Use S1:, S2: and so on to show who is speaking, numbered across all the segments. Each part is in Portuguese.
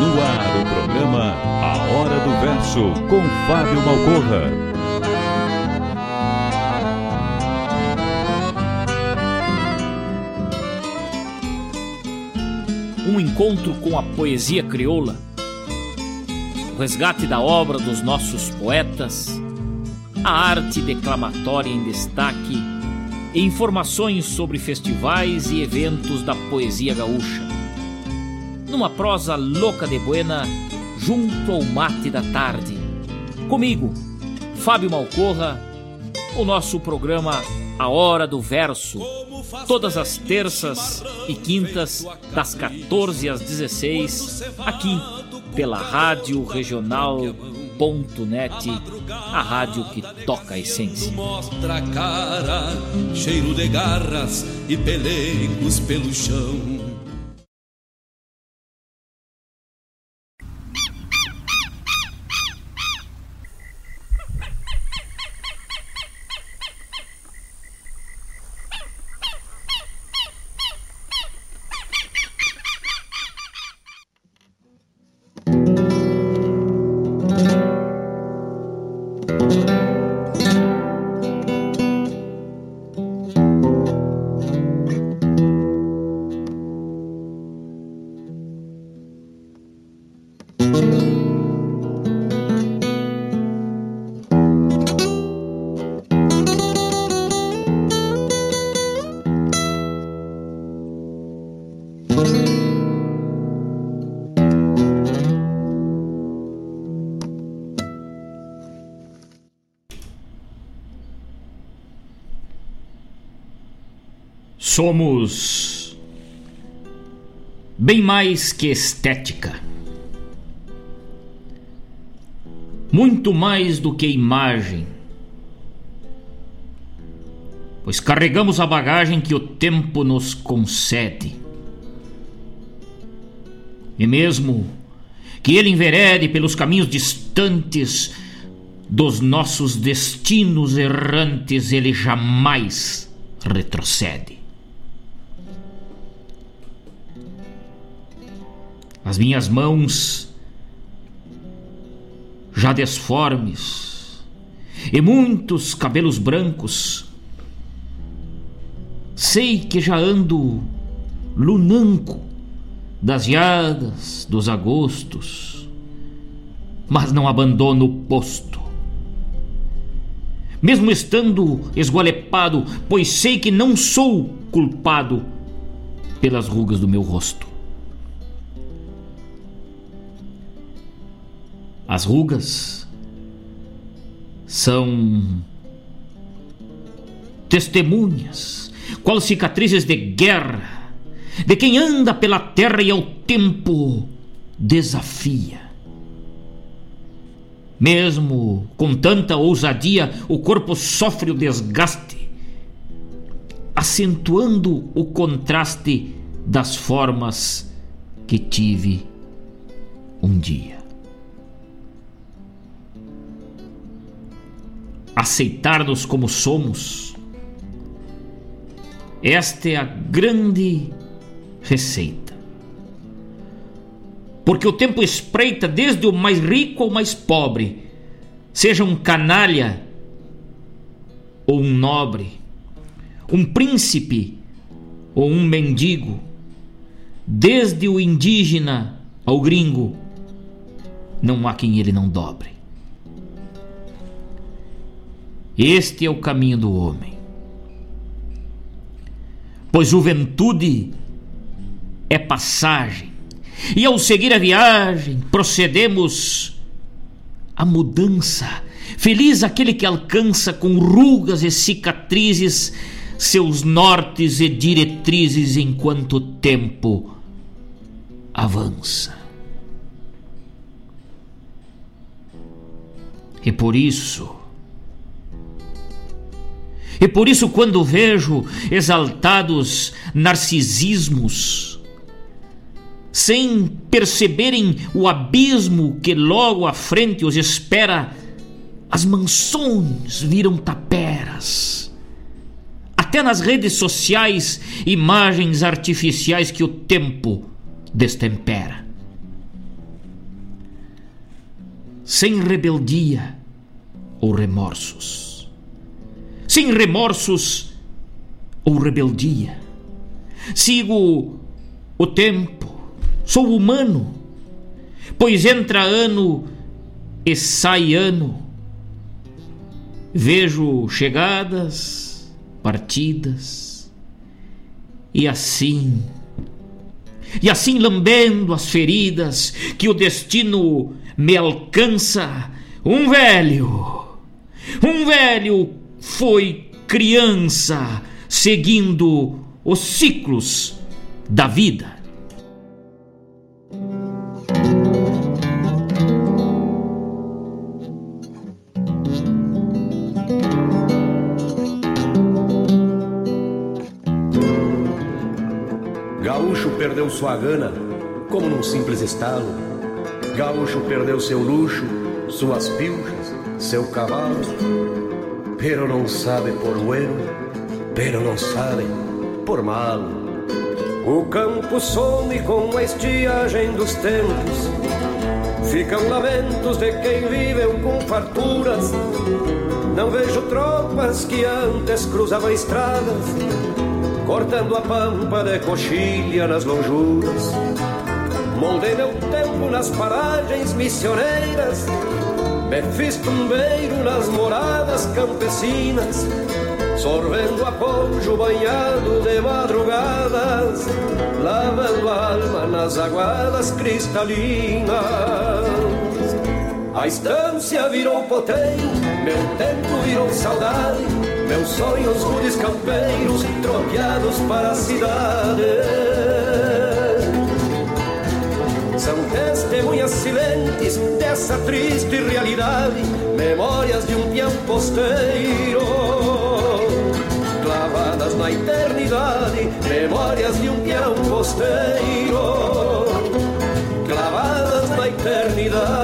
S1: No ar, o programa A Hora do Verso, com Fábio Malcorra.
S2: Um encontro com a poesia crioula, o resgate da obra dos nossos poetas, a arte declamatória em destaque e informações sobre festivais e eventos da poesia gaúcha numa prosa louca de buena, junto ao mate da tarde. Comigo, Fábio Malcorra, o nosso programa A Hora do Verso, todas as terças e quintas, das 14 às 16, aqui pela Rádio Regional.net, a rádio que toca a essência.
S3: Mostra a cara, cheiro de garras e pelegos pelo chão.
S2: Somos bem mais que estética. Muito mais do que imagem. Pois carregamos a bagagem que o tempo nos concede. E mesmo que ele enverede pelos caminhos distantes dos nossos destinos errantes, ele jamais retrocede. As minhas mãos, já desformes, e muitos cabelos brancos, sei que já ando lunanco das geadas, dos agostos, mas não abandono o posto. Mesmo estando esgualepado, pois sei que não sou culpado pelas rugas do meu rosto. As rugas são testemunhas, qual cicatrizes de guerra, de quem anda pela terra e ao tempo desafia. Mesmo com tanta ousadia, o corpo sofre o desgaste, acentuando o contraste das formas que tive um dia. Aceitar-nos como somos. Esta é a grande receita. Porque o tempo espreita desde o mais rico ao mais pobre, seja um canalha ou um nobre, um príncipe ou um mendigo, desde o indígena ao gringo, não há quem ele não dobre. Este é o caminho do homem. Pois juventude é passagem, e ao seguir a viagem, procedemos à mudança. Feliz aquele que alcança com rugas e cicatrizes seus nortes e diretrizes enquanto o tempo avança. E por isso, e por isso, quando vejo exaltados narcisismos, sem perceberem o abismo que logo à frente os espera, as mansões viram taperas. Até nas redes sociais, imagens artificiais que o tempo destempera. Sem rebeldia ou remorsos sem remorsos ou rebeldia. Sigo o tempo, sou humano, pois entra ano e sai ano. Vejo chegadas, partidas, e assim, e assim lambendo as feridas que o destino me alcança, um velho, um velho foi criança seguindo os ciclos da vida.
S4: Gaúcho perdeu sua gana como num simples estalo. Gaúcho perdeu seu luxo, suas pilchas, seu cavalo pero não sabe por bueno, pero não sabe por mal. O campo some com a estiagem dos tempos, ficam lamentos de quem viveu com farturas. Não vejo tropas que antes cruzavam estradas, cortando a pampa de coxilha nas lonjuras. Moldei meu tempo nas paragens missioneiras me fiz tumbeiro nas moradas campesinas, sorvendo apojo banhado de madrugadas, lavando a alma nas aguadas cristalinas. A estância virou potrém, meu tempo virou saudade, meus sonhos rudes campeiros tropeados para a cidade. Testemunhas silentes dessa triste realidade, memórias de um peão posteiro. Clavadas na eternidade, memórias de um peão posteiro. Clavadas na eternidade.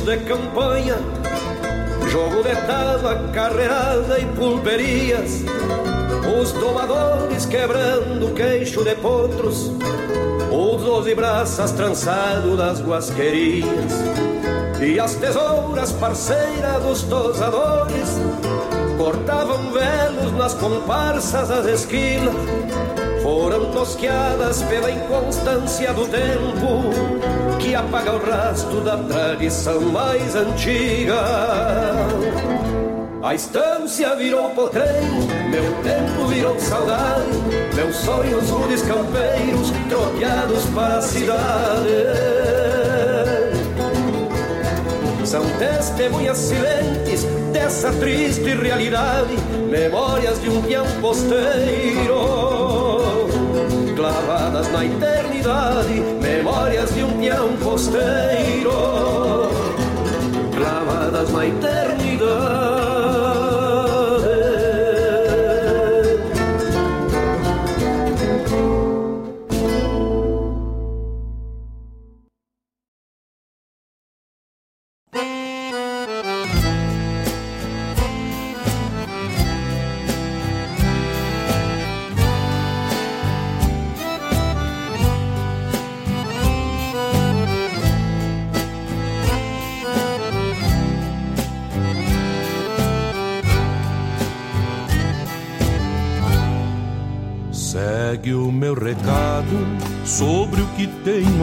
S4: De campanha, jogo de tábua, carreirada e pulverias, os domadores quebrando queixo de potros, os doze braças trançados das guasquerias, e as tesouras parceiras dos tosadores cortavam velos nas comparsas das esquinas foram tosqueadas pela inconstância do tempo que apaga o rastro da tradição mais antiga. A estância virou potrem, meu tempo virou saudade, meus sonhos rudes campeiros tropeados para a cidade. São testemunhas silentes dessa triste realidade, memórias de um peão posteiro clavadas na eternidade, memórias de um peão posteiro, clavadas na eternidade.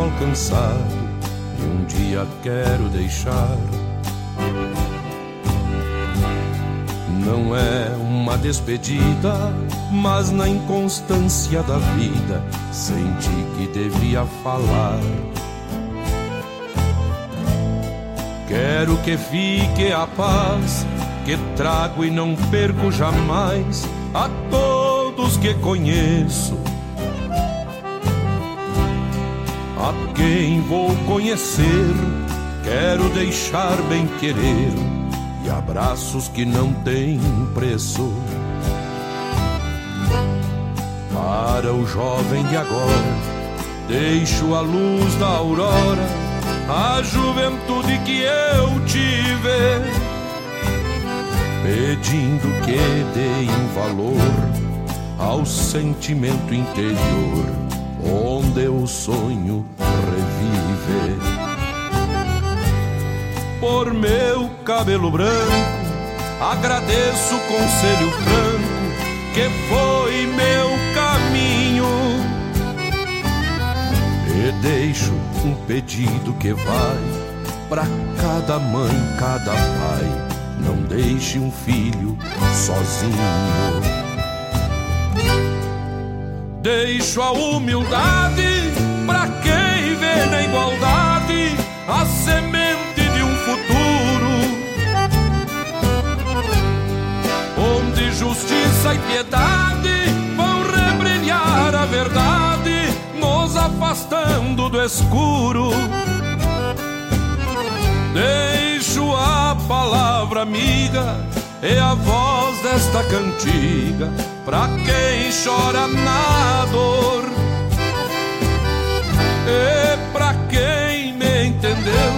S3: Alcançado e um dia quero deixar. Não é uma despedida, mas na inconstância da vida senti que devia falar. Quero que fique a paz que trago e não perco jamais a todos que conheço a quem vou conhecer, quero deixar bem querer e abraços que não têm preço. Para o jovem de agora, deixo a luz da aurora, a juventude que eu tive, pedindo que deem valor ao sentimento interior onde o sonho revive. Por meu cabelo branco, agradeço o conselho franco que foi meu caminho. E deixo um pedido que vai para cada mãe, cada pai. Não deixe um filho sozinho. Deixo a humildade para quem vê na igualdade a semente de um futuro onde justiça e piedade vão rebrilhar a verdade, nos afastando do escuro. Deixo a palavra amiga e a voz desta cantiga pra quem chora na dor. E pra quem me entendeu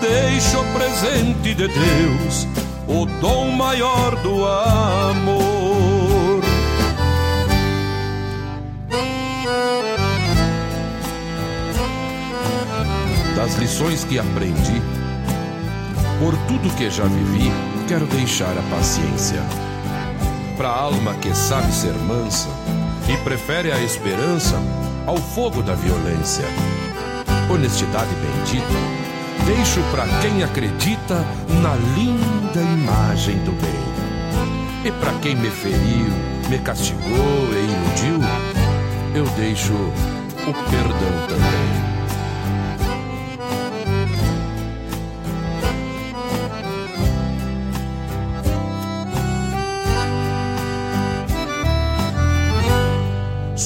S3: deixo presente de Deus o dom maior do amor. Das lições que aprendi por tudo que já vivi quero deixar a paciência. Pra alma que sabe ser mansa e prefere a esperança ao fogo da violência. Honestidade bendita, deixo para quem acredita na linda imagem do bem. E para quem me feriu, me castigou e iludiu, eu deixo o perdão também.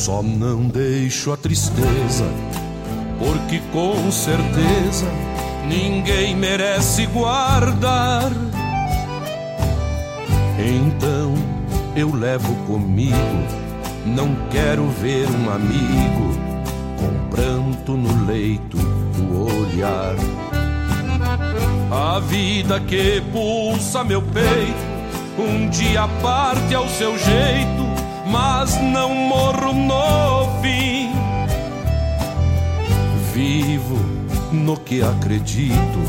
S3: Só não deixo a tristeza, porque com certeza ninguém merece guardar. Então eu levo comigo, não quero ver um amigo com pranto no leito do olhar. A vida que pulsa meu peito, um dia parte ao seu jeito mas não morro no fim. Vivo no que acredito,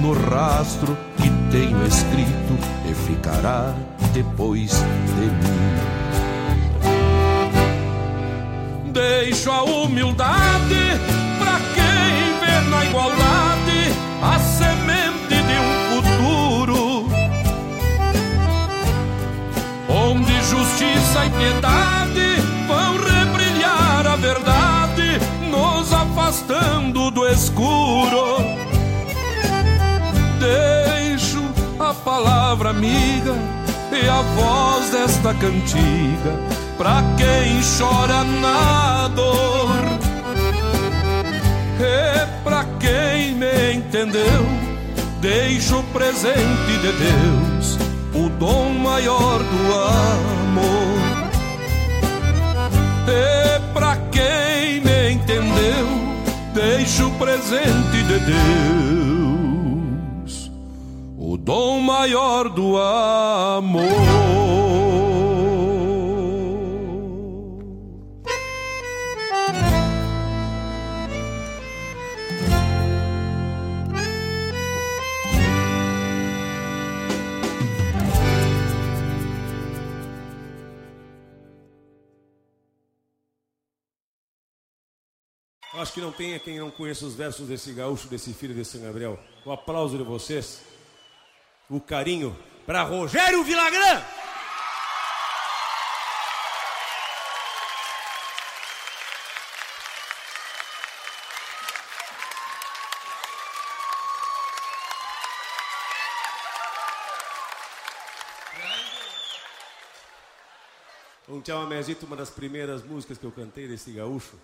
S3: no rastro que tenho escrito e ficará depois de mim. Deixo a humildade pra quem vê na igualdade a semente justiça e piedade vão rebrilhar a verdade, nos afastando do escuro. Deixo a palavra amiga e a voz desta cantiga pra quem chora na dor. E pra quem me entendeu, deixo o presente de Deus, o dom maior do amor. E pra quem me entendeu, deixo o presente de Deus, o dom maior do amor.
S5: Acho que não tem quem não conheça os versos desse gaúcho, desse filho de São Gabriel. O aplauso de vocês, o carinho para Rogério Vilagrã. Um tchau, Amezito, uma das primeiras músicas que eu cantei desse gaúcho.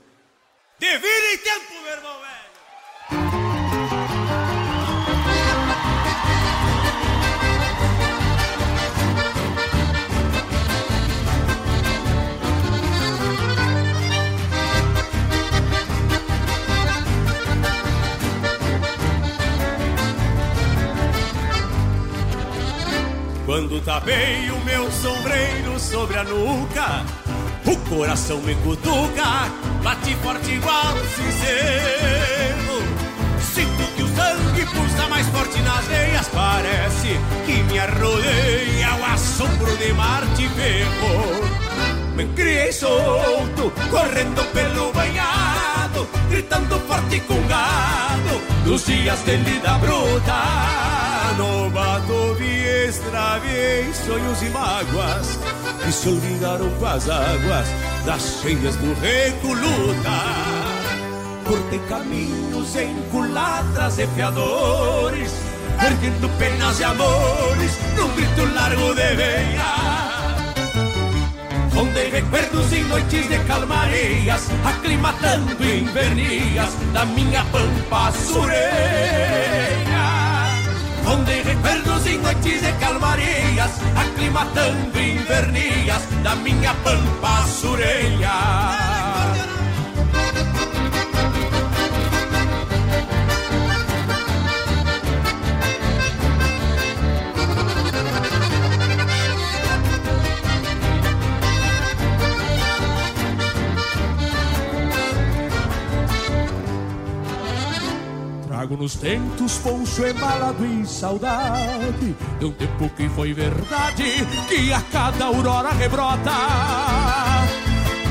S5: Quando tapei o meu sombreiro sobre a nuca, o coração me cutuca, bate forte igual sincero. Sinto que o sangue pulsa mais forte nas veias, parece que me arrodeia o assombro de Marte Ferro. Me criei solto, correndo pelo banhado, gritando forte com gado, dos dias de lida bruta. No mato vi extraviei sonhos e mágoas que se olvidaram com as águas das cheias do Recoluta. Cortei caminhos em culatras e fiadores, erguendo penas e amores num grito largo de veia. Onde recuerdos em noites de calmarias, aclimatando invernias da minha pampa sureia. Onde recuerdos em noites de calmarias, aclimatando invernias da minha pampa sureia.
S6: Trago nos tentos poncho embalado em saudade. De um tempo que foi verdade Que a cada aurora rebrota.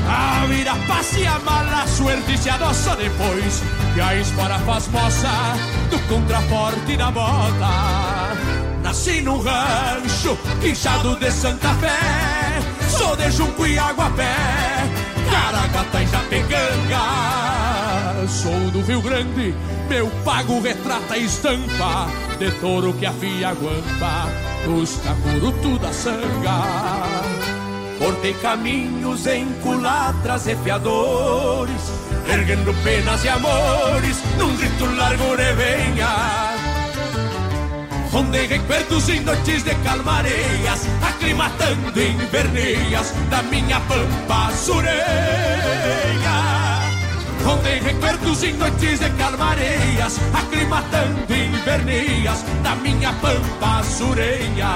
S6: A vida passa e a mala suerte se adoça depois Que a espora faz moça Do contraforte da bota. Nasci num rancho Quinchado de Santa Fé Sou de Junco e Aguapé Caragata e Japecanga Sou do Rio Grande meu pago retrata a estampa de touro que afia a guampa dos cacurutu da sanga.
S5: Cortei caminhos em culatras e fiadores, erguendo penas e amores num grito largo de venha. Onde recuerdos em noites de calmareias, aclimatando invernias da minha pampa sureia onde recuerdos noites de calmareias, aclimatando invernias da minha pampa sureia.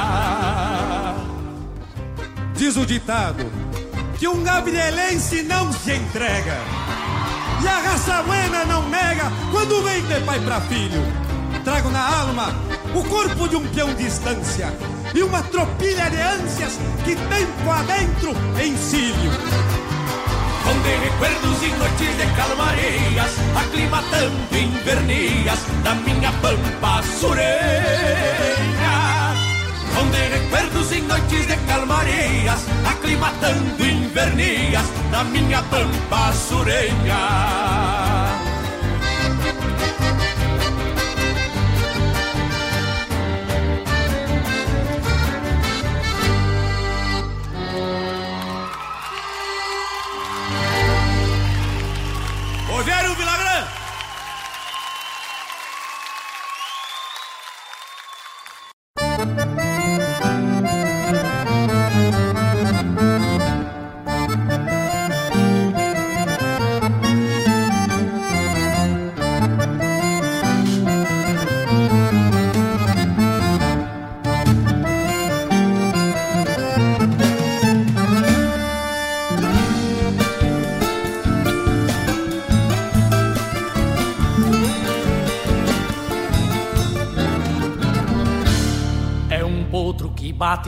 S7: Diz o ditado que um gabrielense não se entrega e a raça buena não nega quando vem de pai para filho. Trago na alma o corpo de um peão de estância e uma tropilha de ânsias que tempo adentro encilho
S5: onde recuerdos e noites de calmarias, aclimatando invernias da minha pampa sureia. Onde recuerdos e noites de calmarias, aclimatando invernias da minha pampa sureia.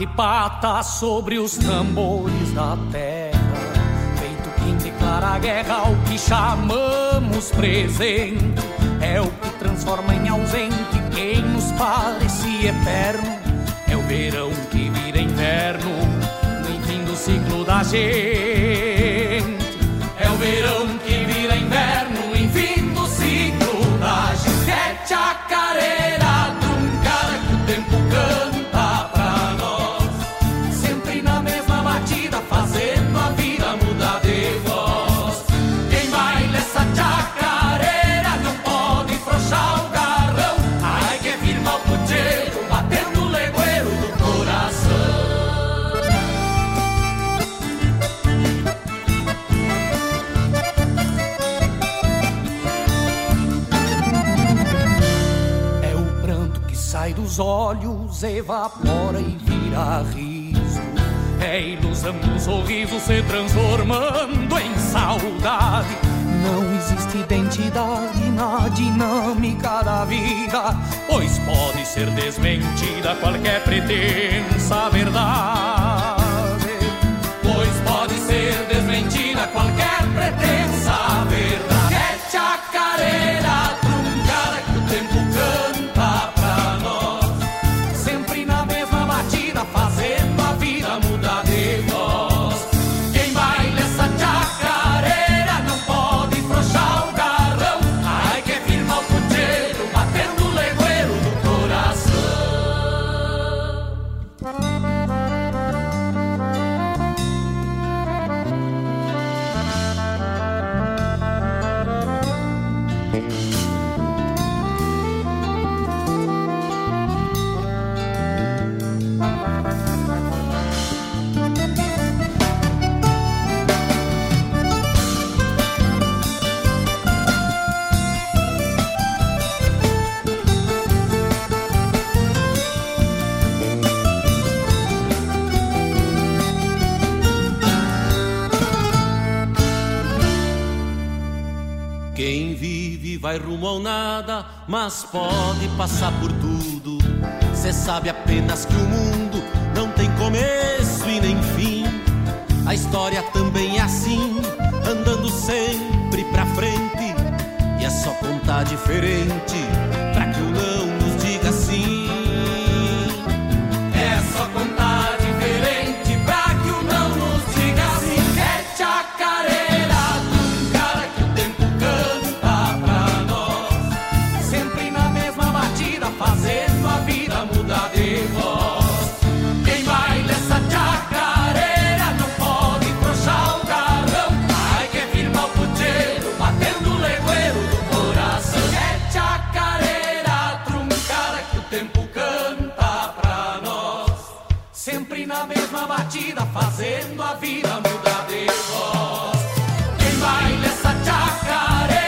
S8: Pata sobre os tambores da terra, feito quem declara guerra ao que chamamos presente, é o que transforma em ausente quem nos parece eterno, é o verão que vira inverno, no fim do ciclo da gente, é o verão os olhos evapora e vira riso. É ilusão do sorriso se transformando em saudade. Não existe identidade na dinâmica da vida, pois pode ser desmentida qualquer pretensa verdade. Pois pode ser desmentida qualquer pretensa verdade.
S9: Vai rumo ao nada, mas pode passar por tudo. Cê sabe apenas que o mundo não tem começo e nem fim. A história também é assim, andando sempre pra frente. E é só contar diferente batida, fazendo a vida mudar de voz. Quem baila essa chacareira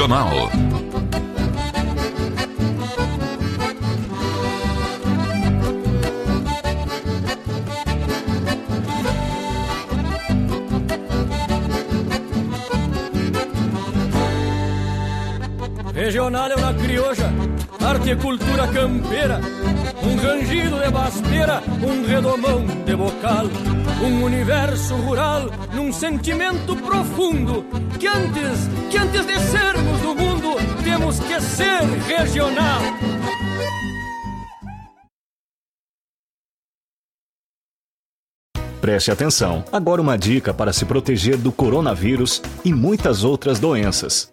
S1: Regional.
S10: Regional é uma crioja, arte e cultura campeira, um rangido de basteira, um redomão de bocal, um universo rural num sentimento profundo que antes, que antes de mundo, temos que ser regional.
S11: Preste atenção. Agora uma dica para se proteger do coronavírus e muitas outras doenças.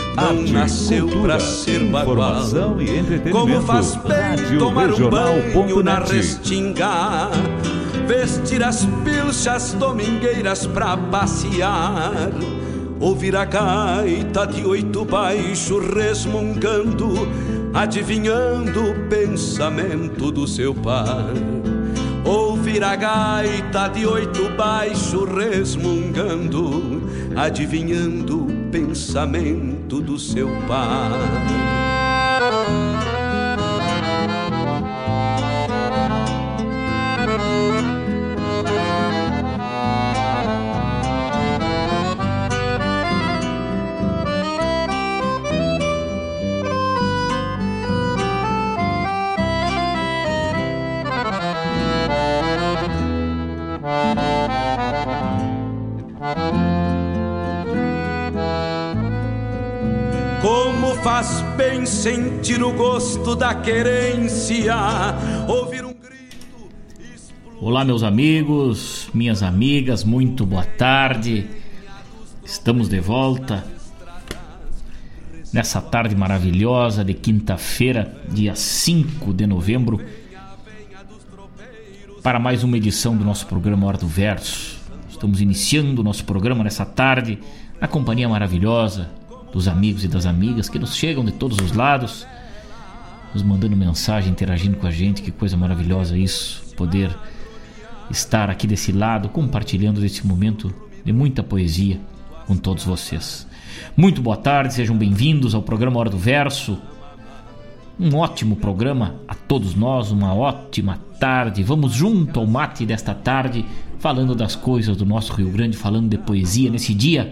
S3: Arte, nasceu cultura, pra ser bagual.
S1: e entretenimento.
S3: Como faz bem
S1: Rádio
S3: tomar um banho na restinga, vestir as pilchas domingueiras pra passear, ouvir a gaita de oito baixo resmungando, adivinhando o pensamento do seu par. Ouvir a gaita de oito baixo resmungando, adivinhando o pensamento do seu pai. Sentir o gosto da querência, ouvir um
S2: Olá, meus amigos, minhas amigas, muito boa tarde. Estamos de volta nessa tarde maravilhosa de quinta-feira, dia 5 de novembro, para mais uma edição do nosso programa Hora do Verso. Estamos iniciando o nosso programa nessa tarde na companhia maravilhosa dos amigos e das amigas que nos chegam de todos os lados, nos mandando mensagem, interagindo com a gente. Que coisa maravilhosa isso, poder estar aqui desse lado, compartilhando esse momento de muita poesia com todos vocês. Muito boa tarde, sejam bem-vindos ao programa Hora do Verso. Um ótimo programa a todos nós, uma ótima tarde. Vamos junto ao mate desta tarde, falando das coisas do nosso Rio Grande, falando de poesia nesse dia,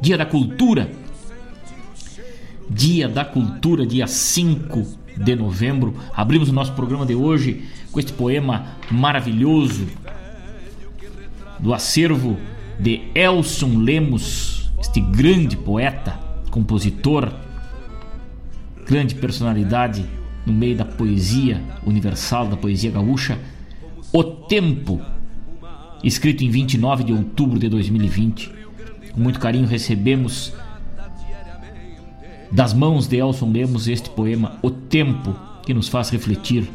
S2: Dia da Cultura. Dia da Cultura, dia 5 de novembro. Abrimos o nosso programa de hoje com este poema maravilhoso do acervo de Elson Lemos, este grande poeta, compositor, grande personalidade no meio da poesia universal, da poesia gaúcha, O Tempo, escrito em 29 de outubro de 2020. Com muito carinho recebemos das mãos de Elson Lemos este poema O Tempo, que nos faz refletir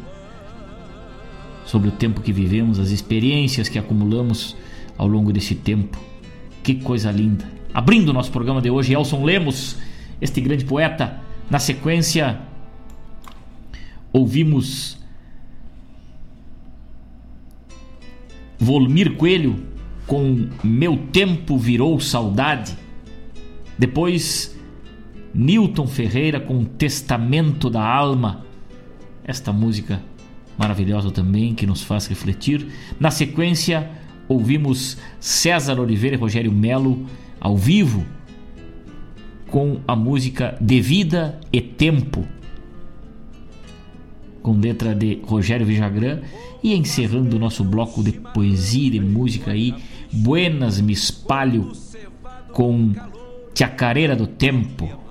S2: sobre o tempo que vivemos, as experiências que acumulamos ao longo desse tempo. Que coisa linda! Abrindo o nosso programa de hoje, Elson Lemos, este grande poeta. Na sequência, ouvimos Volmir Coelho com Meu Tempo Virou Saudade. Depois, Newton Ferreira com Testamento da Alma. Esta música maravilhosa também que nos faz refletir. Na sequência, ouvimos César Oliveira e Rogério Melo ao vivo com a música De Vida e Tempo, com letra de Rogério Vijagrã e encerrando o nosso bloco de poesia e de música aí, Buenas Me Espalho com Chacareira do Tempo.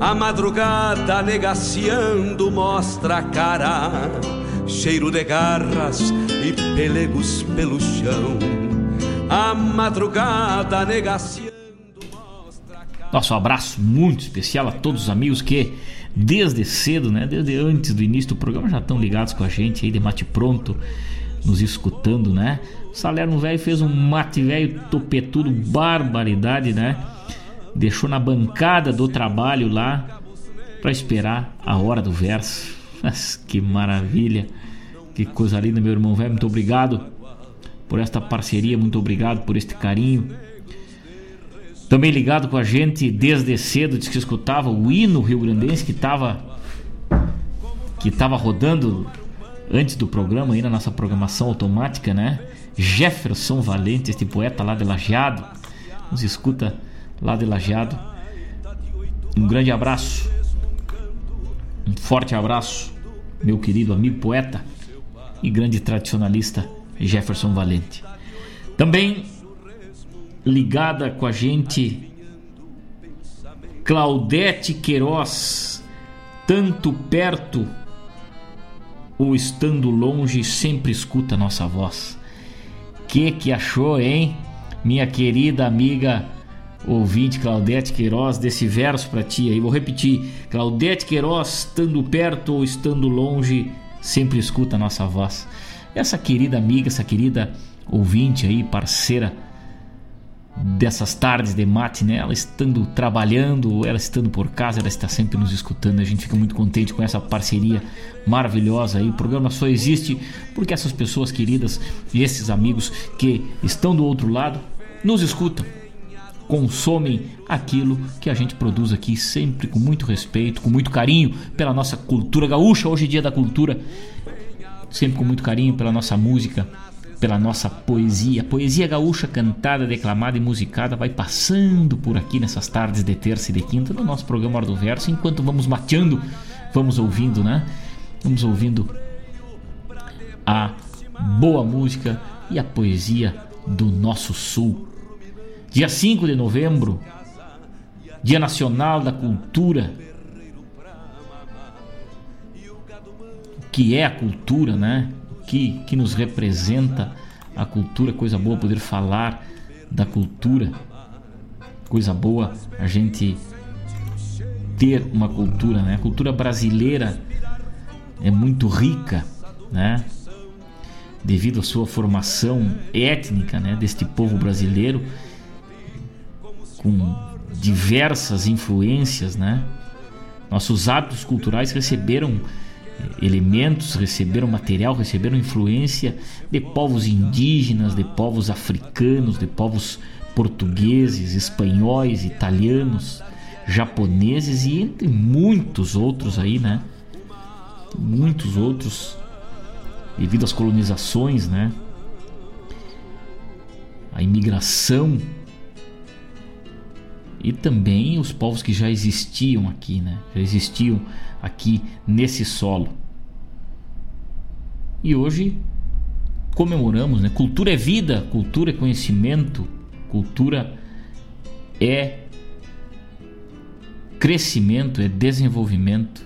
S3: A madrugada negaciando mostra a cara, cheiro de garras e pelegos pelo chão. A madrugada negaciando mostra a cara.
S2: Nosso abraço muito especial a todos os amigos que desde cedo, né, desde antes do início do programa já estão ligados com a gente aí de mate pronto, nos escutando, né? Salerno velho fez um mate velho topetudo, barbaridade, né? Deixou na bancada do trabalho lá para esperar a hora do verso. Mas que maravilha, que coisa linda, meu irmão velho. Muito obrigado por esta parceria, muito obrigado por este carinho. Também ligado com a gente desde cedo, disse que escutava o hino rio-grandense que estava que estava rodando antes do programa aí na nossa programação automática, né? Jefferson Valente, este poeta lá de Lajeado, nos escuta lá de Lajeado. Um grande abraço, um forte abraço, meu querido amigo poeta e grande tradicionalista Jefferson Valente. Também ligada com a gente Claudete Queiroz, tanto perto ou estando longe, sempre escuta nossa voz. Que que achou, hein? Minha querida amiga ouvinte Claudete Queiroz desse verso para ti aí. Vou repetir: Claudete Queiroz, estando perto ou estando longe, sempre escuta a nossa voz. Essa querida amiga, essa querida ouvinte aí, parceira dessas tardes de mate, né? Ela estando trabalhando, ela estando por casa, ela está sempre nos escutando. A gente fica muito contente com essa parceria maravilhosa aí. O programa só existe porque essas pessoas queridas e esses amigos que estão do outro lado nos escutam consomem aquilo que a gente produz aqui, sempre com muito respeito, com muito carinho pela nossa cultura gaúcha. Hoje, dia da cultura, sempre com muito carinho pela nossa música, pela nossa poesia. Poesia gaúcha cantada, declamada e musicada vai passando por aqui nessas tardes de terça e de quinta no nosso programa Hora do Verso, enquanto vamos mateando, vamos ouvindo, né? Vamos ouvindo a boa música e a poesia do nosso sul Dia 5 de novembro, Dia Nacional da Cultura. O que é a cultura, né? O que, que nos representa a cultura? Coisa boa poder falar da cultura. Coisa boa a gente ter uma cultura, né? A cultura brasileira é muito rica, né? Devido à sua formação étnica, né? Deste povo brasileiro com diversas influências, né? Nossos hábitos culturais receberam eh, elementos, receberam material, receberam influência de povos indígenas, de povos africanos, de povos portugueses, espanhóis, italianos, japoneses e entre muitos outros aí, né? Muitos outros devido às colonizações, né? A imigração e também os povos que já existiam aqui, né? Já existiam aqui nesse solo. E hoje comemoramos, né? Cultura é vida, cultura é conhecimento, cultura é crescimento, é desenvolvimento.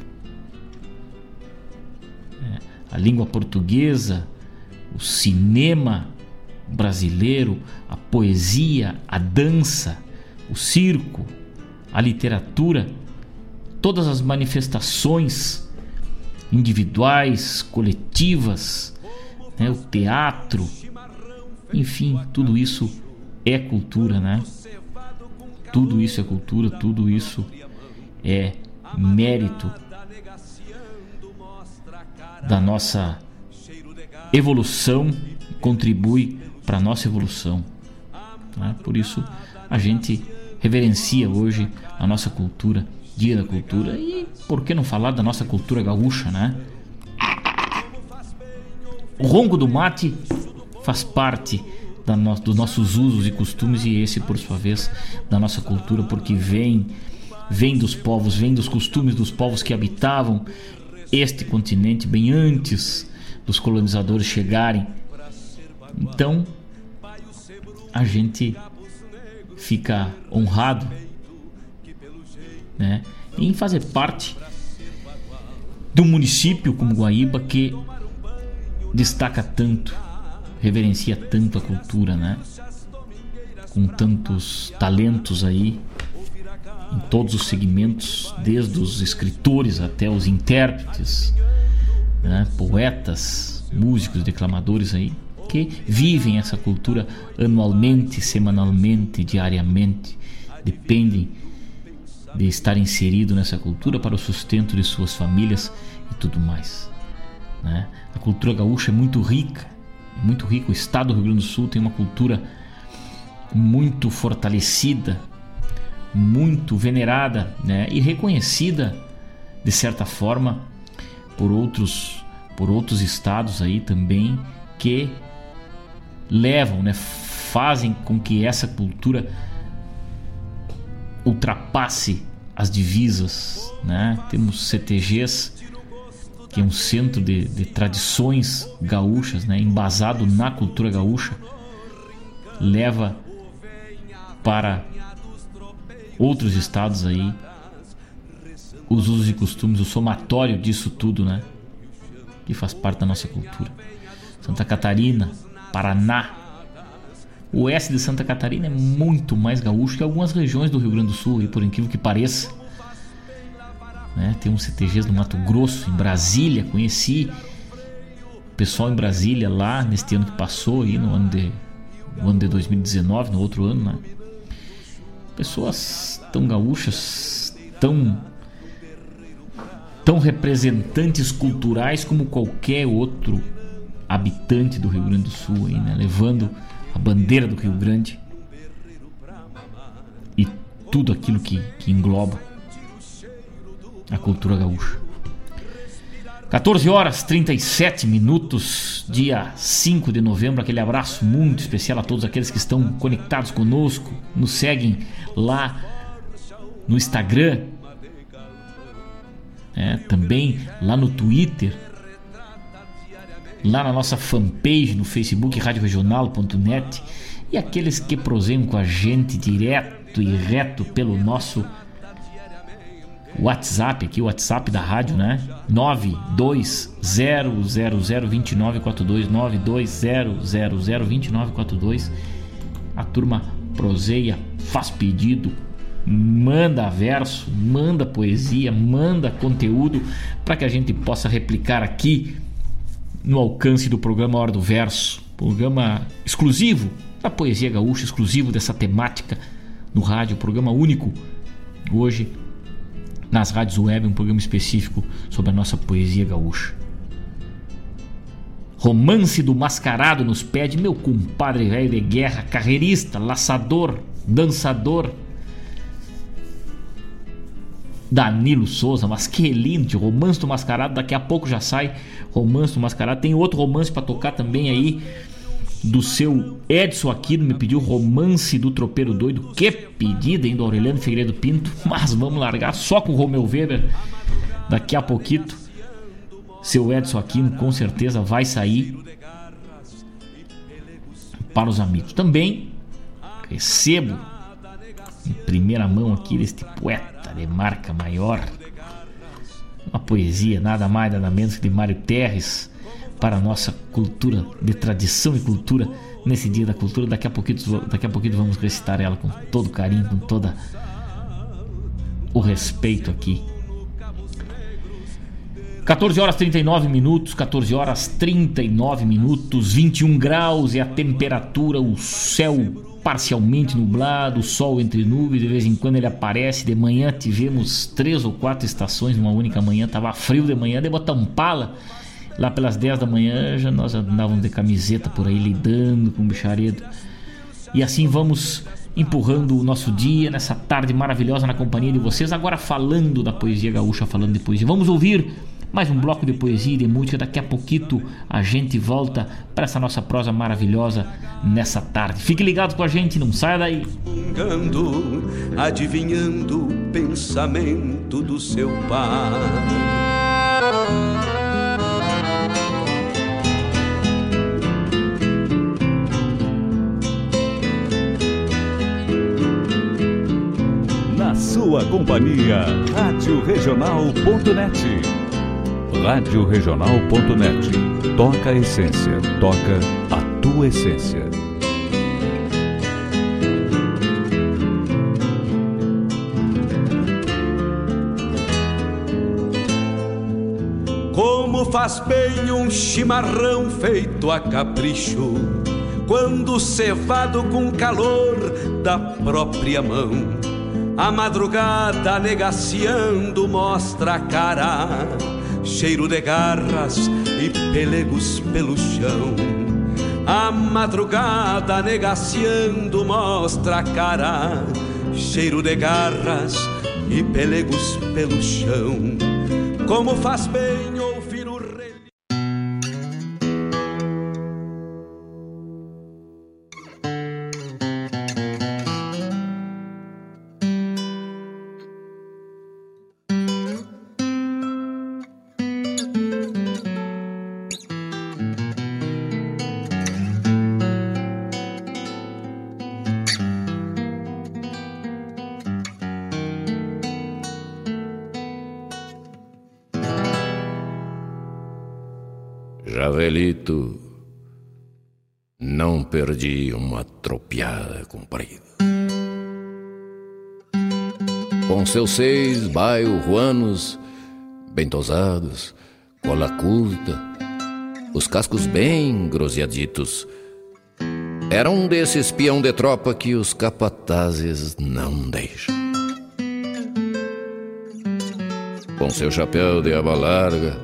S2: É, a língua portuguesa, o cinema brasileiro, a poesia, a dança, o circo, a literatura, todas as manifestações individuais, coletivas, né, o teatro, enfim, tudo isso é cultura, né? Tudo isso é cultura, tudo isso é mérito da nossa evolução, contribui para a nossa evolução. Né? Por isso, a gente reverencia hoje a nossa cultura, Dia da Cultura e por que não falar da nossa cultura gaúcha, né? O ronco do mate faz parte no, dos nossos usos e costumes e esse, por sua vez, da nossa cultura, porque vem, vem dos povos, vem dos costumes dos povos que habitavam este continente bem antes dos colonizadores chegarem. Então, a gente fica honrado né, em fazer parte um município como Guaíba que destaca tanto, reverencia tanto a cultura, né? Com tantos talentos aí em todos os segmentos, desde os escritores até os intérpretes, né? poetas, músicos, declamadores aí que vivem essa cultura anualmente, semanalmente, diariamente, dependem de estar inserido nessa cultura para o sustento de suas famílias e tudo mais. Né? A cultura gaúcha é muito rica, é muito rica. O estado do Rio Grande do Sul tem uma cultura muito fortalecida, muito venerada né? e reconhecida de certa forma por outros por outros estados aí também que levam, né, fazem com que essa cultura ultrapasse as divisas. Né? Temos CTGs, que é um centro de, de tradições gaúchas, né? embasado na cultura gaúcha, leva para outros estados aí os usos e costumes, o somatório disso tudo, né? Que faz parte da nossa cultura. Santa Catarina, Paraná. O oeste de Santa Catarina é muito mais gaúcho que algumas regiões do Rio Grande do Sul, e por incrível que pareça. Né? Tem uns CTGs no Mato Grosso, em Brasília, conheci pessoal em Brasília lá neste ano que passou, aí, no, ano de, no ano de 2019, no outro ano. Né? Pessoas tão gaúchas, tão tão representantes culturais como qualquer outro habitante do Rio Grande do Sul, aí, né? levando a bandeira do Rio Grande e tudo aquilo que, que engloba a cultura gaúcha. 14 horas 37 minutos, dia 5 de novembro. Aquele abraço muito especial a todos aqueles que estão conectados conosco, nos seguem lá no Instagram, é, também lá no Twitter lá na nossa fanpage no Facebook radioregional.net e aqueles que proseiam com a gente direto e reto pelo nosso WhatsApp aqui, o WhatsApp da rádio, né? 920002942 920002942 A turma proseia, faz pedido, manda verso, manda poesia, manda conteúdo para que a gente possa replicar aqui no alcance do programa Hora do Verso, programa exclusivo da poesia gaúcha, exclusivo dessa temática no rádio, programa único hoje nas rádios web, um programa específico sobre a nossa poesia gaúcha. Romance do Mascarado nos pede meu compadre velho de guerra, carreirista, laçador, dançador, Danilo Souza, mas que lindo, Romance do Mascarado, daqui a pouco já sai Romance do Mascarado. Tem outro romance para tocar também aí do seu Edson Aquino, me pediu Romance do Tropeiro Doido. Que pedida, hein, do Aureliano Figueiredo Pinto. Mas vamos largar só com o Romeu Weber daqui a pouquinho. Seu Edson Aquino com certeza vai sair para os amigos. Também recebo em primeira mão aqui deste poeta de marca maior. Uma poesia, nada mais, nada menos que de Mário Terres, para a nossa cultura, de tradição e cultura, nesse dia da cultura. Daqui a pouquinho, daqui a pouquinho vamos recitar ela com todo carinho, com toda o respeito aqui. 14 horas 39 minutos, 14 horas 39 minutos, 21 graus e a temperatura, o céu parcialmente nublado, sol entre nuvens, de vez em quando ele aparece. De manhã tivemos três ou quatro estações numa única manhã, tava frio de manhã, de botar um pala. Lá pelas 10 da manhã já nós andávamos de camiseta por aí lidando com o bicharedo. E assim vamos empurrando o nosso dia nessa tarde maravilhosa na companhia de vocês. Agora falando da poesia gaúcha, falando de poesia. Vamos ouvir mais um bloco de poesia e de música. Daqui a pouquito a gente volta para essa nossa prosa maravilhosa nessa tarde. Fique ligado com a gente, não saia daí.
S3: Adivinhando o pensamento do seu pai.
S1: sua companhia. Rádio Regional.net. Rádio Regional.net. Toca a essência. Toca a tua essência.
S3: Como faz bem um chimarrão feito a capricho, quando cevado com calor da própria mão a madrugada negaciando mostra a cara, cheiro de garras e pelegos pelo chão. A madrugada negaciando mostra a cara, cheiro de garras e pelegos pelo chão. Como faz bem
S12: Não perdi uma tropiada comprida. Com seus seis baio-ruanos bem tosados, cola curta, os cascos bem groseaditos, era um desses peão de tropa que os capatazes não deixam. Com seu chapéu de aba larga,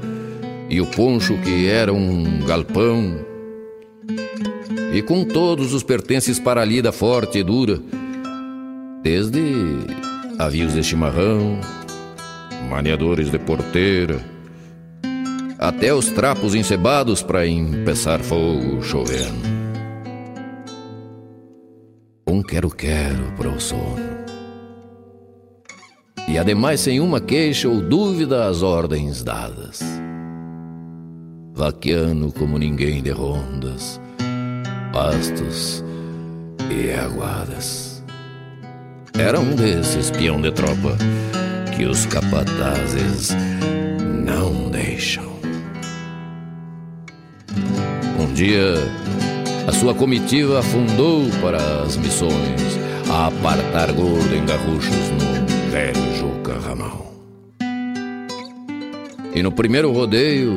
S12: e o poncho que era um galpão. E com todos os pertences para a lida forte e dura, desde avios de chimarrão, maniadores de porteira, até os trapos encebados para empeçar fogo chovendo. Um quero-quero para o sono. E ademais sem uma queixa ou dúvida às ordens dadas vaqueando como ninguém de rondas, pastos e aguadas. Era um desses peão de tropa que os capatazes não deixam. Um dia, a sua comitiva afundou para as missões a apartar gordo em garruchos no velho Juca Ramal. E no primeiro rodeio,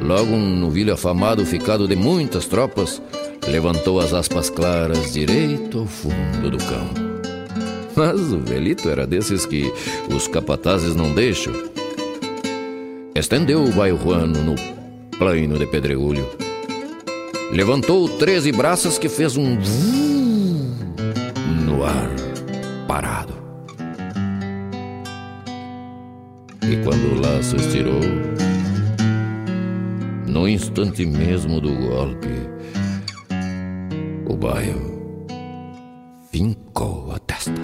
S12: Logo um novilho afamado, ficado de muitas tropas, levantou as aspas claras direito ao fundo do campo. Mas o velito era desses que os capatazes não deixam. Estendeu o bairroano no plano de pedregulho. Levantou treze braças que fez um no ar parado. E quando o laço estirou, no instante mesmo do golpe, o baio fincou a testa.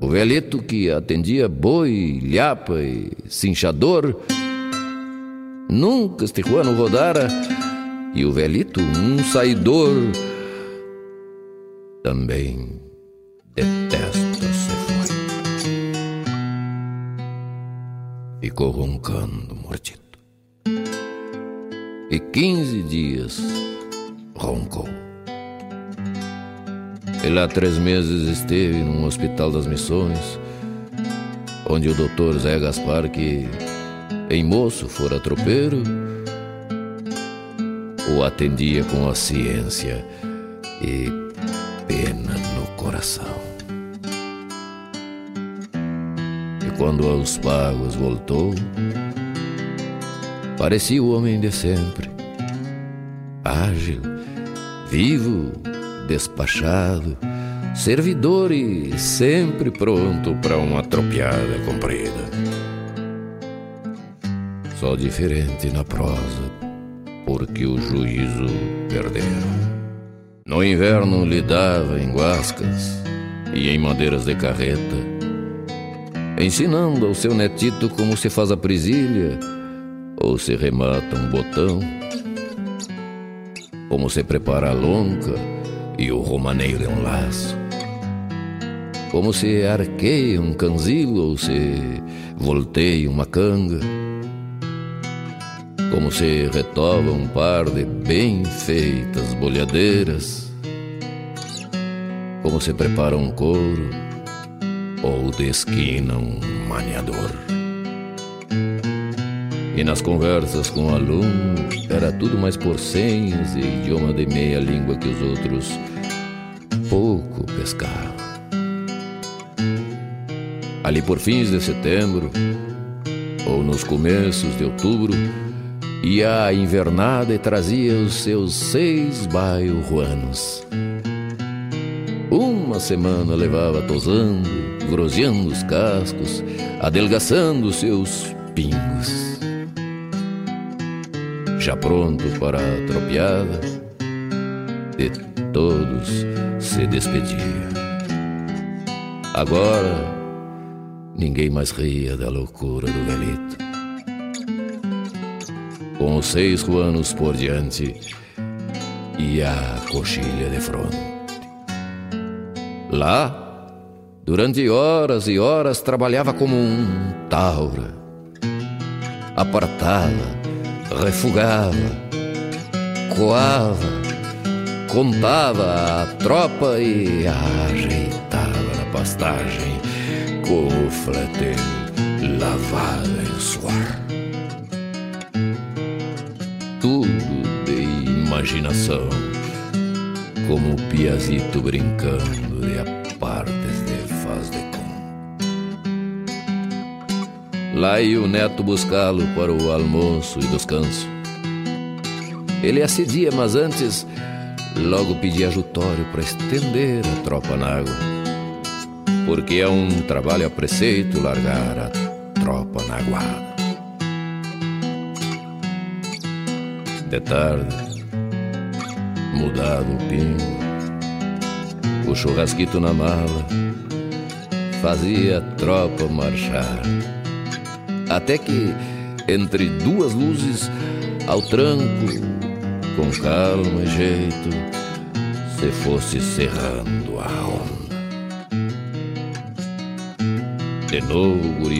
S12: O velheto que atendia boi, lhapa e cinchador nunca este Juano rodara e o velhito, um saidor, também detesta se foi. Ficou roncando mordido e quinze dias roncou. E lá três meses esteve num hospital das missões, onde o doutor Zé Gaspar, que em moço fora tropeiro, o atendia com a ciência e pena no coração. E quando aos pagos voltou, Parecia o homem de sempre, ágil, vivo, despachado, servidor e sempre pronto para uma tropiada comprida. Só diferente na prosa, porque o juízo perderam. No inverno lidava em guascas e em madeiras de carreta, ensinando ao seu netito como se faz a presilha ou se remata um botão, como se prepara a lonca e o romaneiro é um laço, como se arqueia um canzilo ou se volteia uma canga, como se retova um par de bem feitas bolhadeiras, como se prepara um couro ou desquina um maniador. E nas conversas com o aluno era tudo mais por senhas e idioma de meia língua que os outros pouco pescavam. Ali por fins de setembro ou nos começos de outubro ia a invernada e trazia os seus seis bairroanos. Uma semana levava tosando, groseando os cascos, adelgaçando seus pingos já pronto para a tropiada, de todos se despedia. Agora, ninguém mais ria da loucura do velito. Com os seis ruanos por diante e a coxilha de fronte. Lá, durante horas e horas, trabalhava como um taura, apartada, refugava, coava, contava a tropa e a ajeitava na pastagem como flete lavado em suor. Tudo de imaginação, como o piazito brincando de apartes Lá ia o neto buscá-lo para o almoço e descanso. Ele acedia, mas antes logo pedia ajutório para estender a tropa na água. Porque é um trabalho a preceito largar a tropa na guarda. De tarde, mudado o pingo, o churrasquito na mala, fazia a tropa marchar até que, entre duas luzes, ao tranco, com calma e jeito, se fosse cerrando a onda. De novo o guri.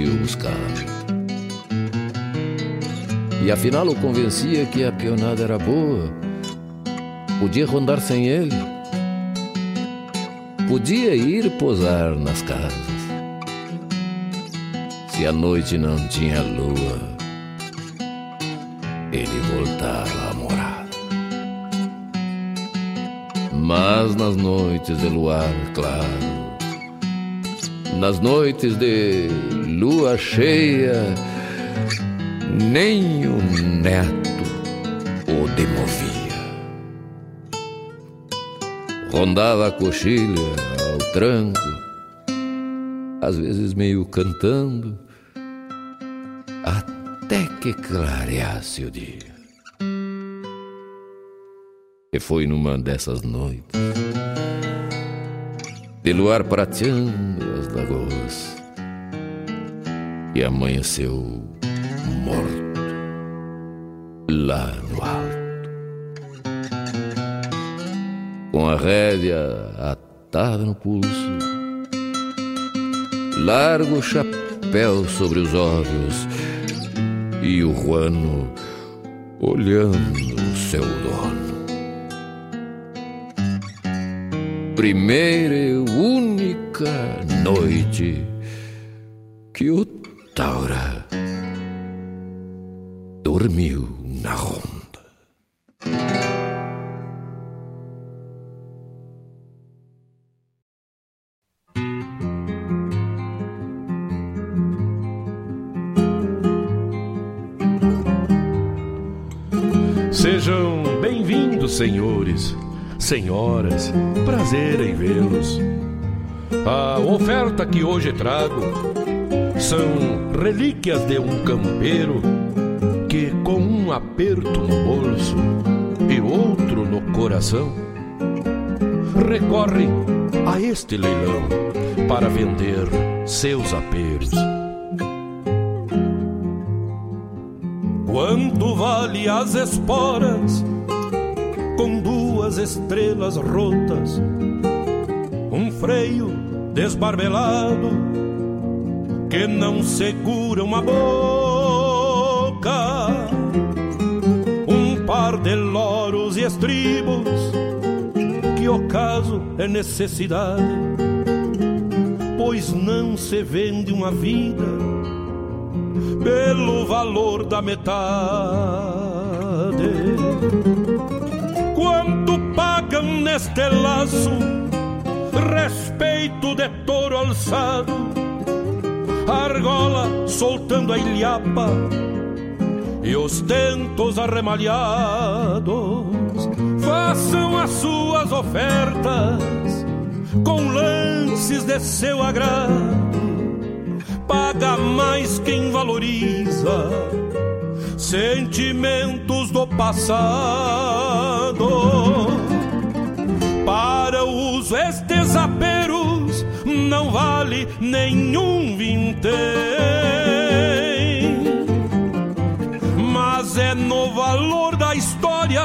S12: E afinal o convencia que a pionada era boa. Podia rondar sem ele. Podia ir posar nas casas se a noite não tinha lua, ele voltava a morar. Mas nas noites de luar claro, nas noites de lua cheia, nem o neto o demovia. Rondava a coxilha ao tranco, às vezes meio cantando, até que clareasse o dia. E foi numa dessas noites, de luar prateando as lagoas, e amanheceu morto lá no alto, com a rédea atada no pulso, largo chapéu sobre os olhos e o Juano olhando o seu dono. Primeira e única noite que o Taura dormiu na ronda.
S1: Sejam bem-vindos, senhores,
S13: senhoras, prazer em vê-los. A oferta que hoje trago são relíquias de um campeiro que, com um aperto no bolso e outro no coração, recorre a este leilão para vender seus aperos.
S3: Quanto vale as esporas com duas estrelas rotas, um freio desbarbelado que não segura uma boca, um par de loros e estribos que o caso é necessidade, pois não se vende uma vida pelo valor da metade. Quanto pagam neste laço respeito de touro alçado, argola soltando a ilhapa e os tentos arremalhados façam as suas ofertas com lances de seu agrado. Paga mais quem valoriza sentimentos do passado. Para o uso estes aperos não vale nenhum vintém, mas é no valor da história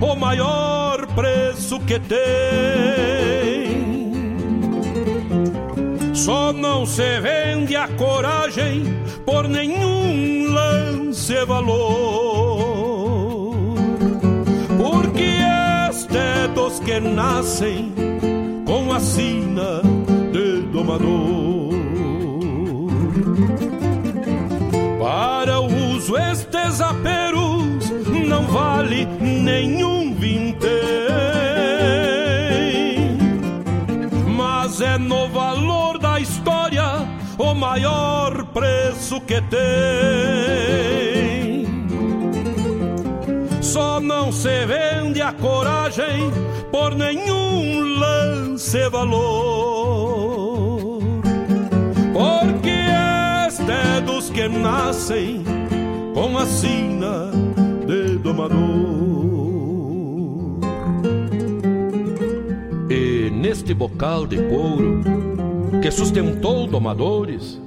S3: o maior preço que tem. Só não se vende a coragem por nenhum lance valor. Porque este é dos que nascem com a sina de domador. Para o uso estes aperos não vale nenhum vintém, mas é no valor maior preço que tem. Só não se vende a coragem por nenhum lance valor, porque este é dos que nascem com a sina de domador.
S13: E neste bocal de couro que sustentou domadores,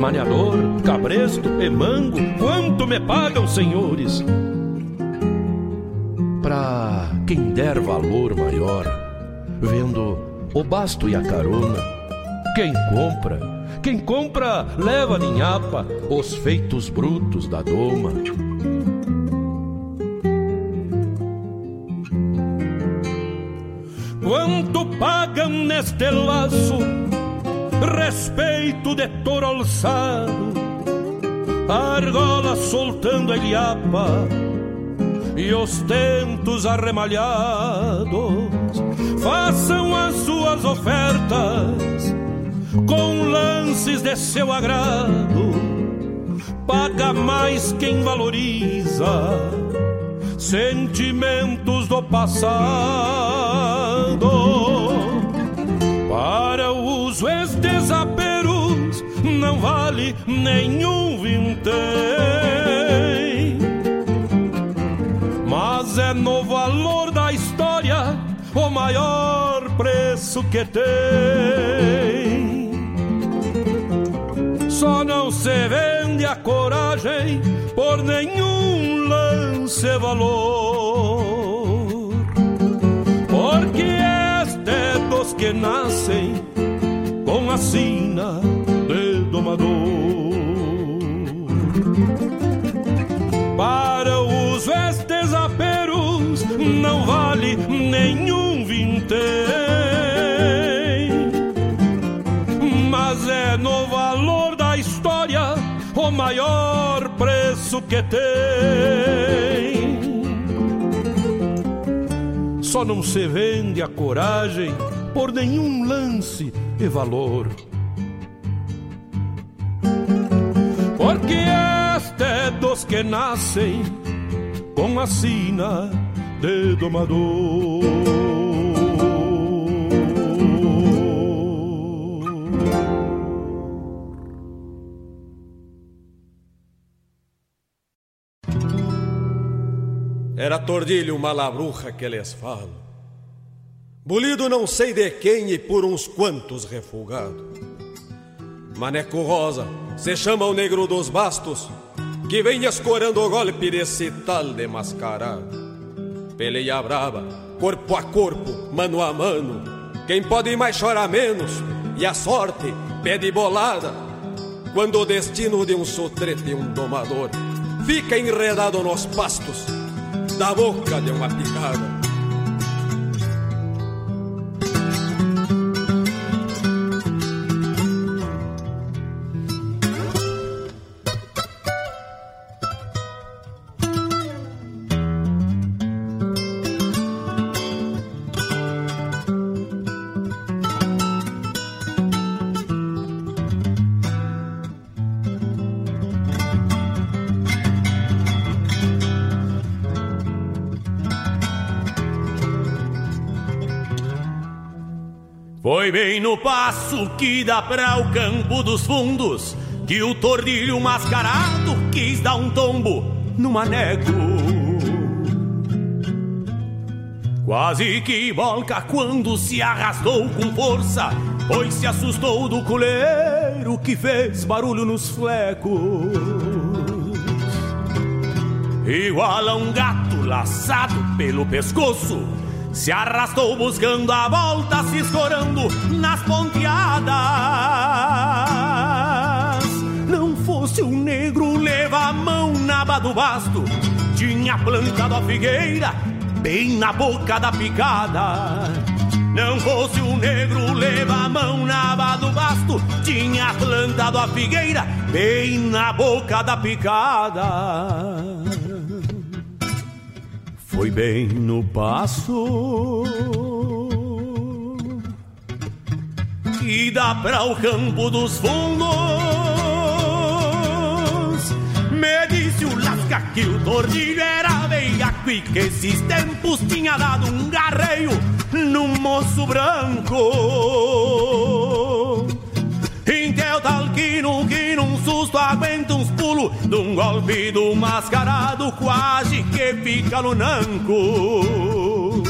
S13: maniador, cabresto e mango, quanto me pagam, senhores? Pra quem der valor maior, vendo o basto e a carona, quem compra, quem compra leva ninhapa os feitos brutos da doma.
S3: Quanto pagam neste laço respeito de touro alçado, argola soltando a ilhapa e os tentos arremalhados façam as suas ofertas com lances de seu agrado. Paga mais quem valoriza sentimentos do passado. Para o uso aperos vale nenhum vintém, mas é no valor da história o maior preço que tem. Só não se vende a coragem por nenhum lance valor, porque este é dos que nascem com a sina não vale nenhum vintém, mas é no valor da história o maior preço que tem. Só não se vende a coragem por nenhum lance e valor. Porque este é dos que nascem com a sina de domador.
S4: Era tordilho uma labruja que lhes falo, bolido não sei de quem e por uns quantos refugado. Maneco Rosa se chama o negro dos bastos, que vem escorando o golpe desse tal de mascarado. Peleia brava, corpo a corpo, mano a mano. Quem pode mais chora menos, e a sorte pede bolada. Quando o destino de um sotrete e um domador fica enredado nos pastos da boca de uma picada.
S3: Foi bem no passo que dá pra o campo dos fundos que o tordilho mascarado quis dar um tombo no maneco. Quase que volca quando se arrastou com força, pois se assustou do coleiro que fez barulho nos flecos. Igual a um gato laçado pelo pescoço, se arrastou buscando a volta, se escorando nas ponteadas. Não fosse o negro leva a mão na aba do basto, tinha plantado a figueira bem na boca da picada. Não fosse o negro leva a mão na aba do basto, tinha plantado a figueira bem na boca da picada. Foi bem no passo que dá para o campo dos fundos. Me disse o lasca que o tordilho era veiaco e que esses tempos tinha dado um garreio num moço branco. Então tal que num susto aguenta uns pulos de um golpe do mascarado quase que fica no nanco.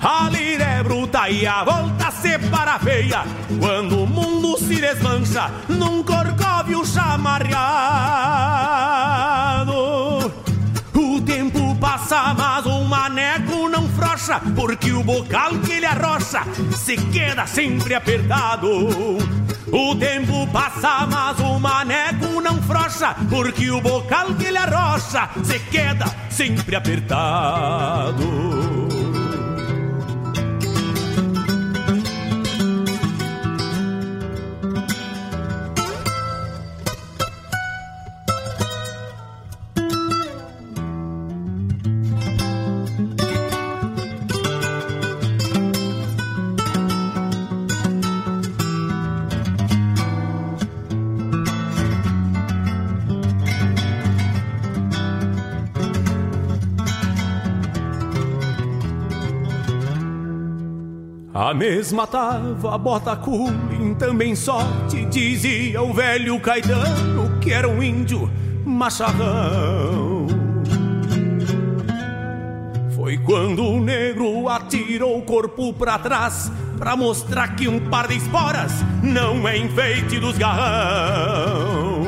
S3: A lira é bruta e a volta separa feia Quando o mundo se desmancha num corcóvio chamarreado O tempo passa, mas o Porque o bocal que ele arrocha se queda sempre apertado. O tempo passa, mas o maneco não frouxa Porque o bocal que ele arrocha se queda sempre apertado mesma tava bota culim, também sorte, dizia o velho Caetano, que era um índio macharrão. Foi quando o negro atirou o corpo pra trás, pra mostrar que um par de esporas não é enfeite dos garrão.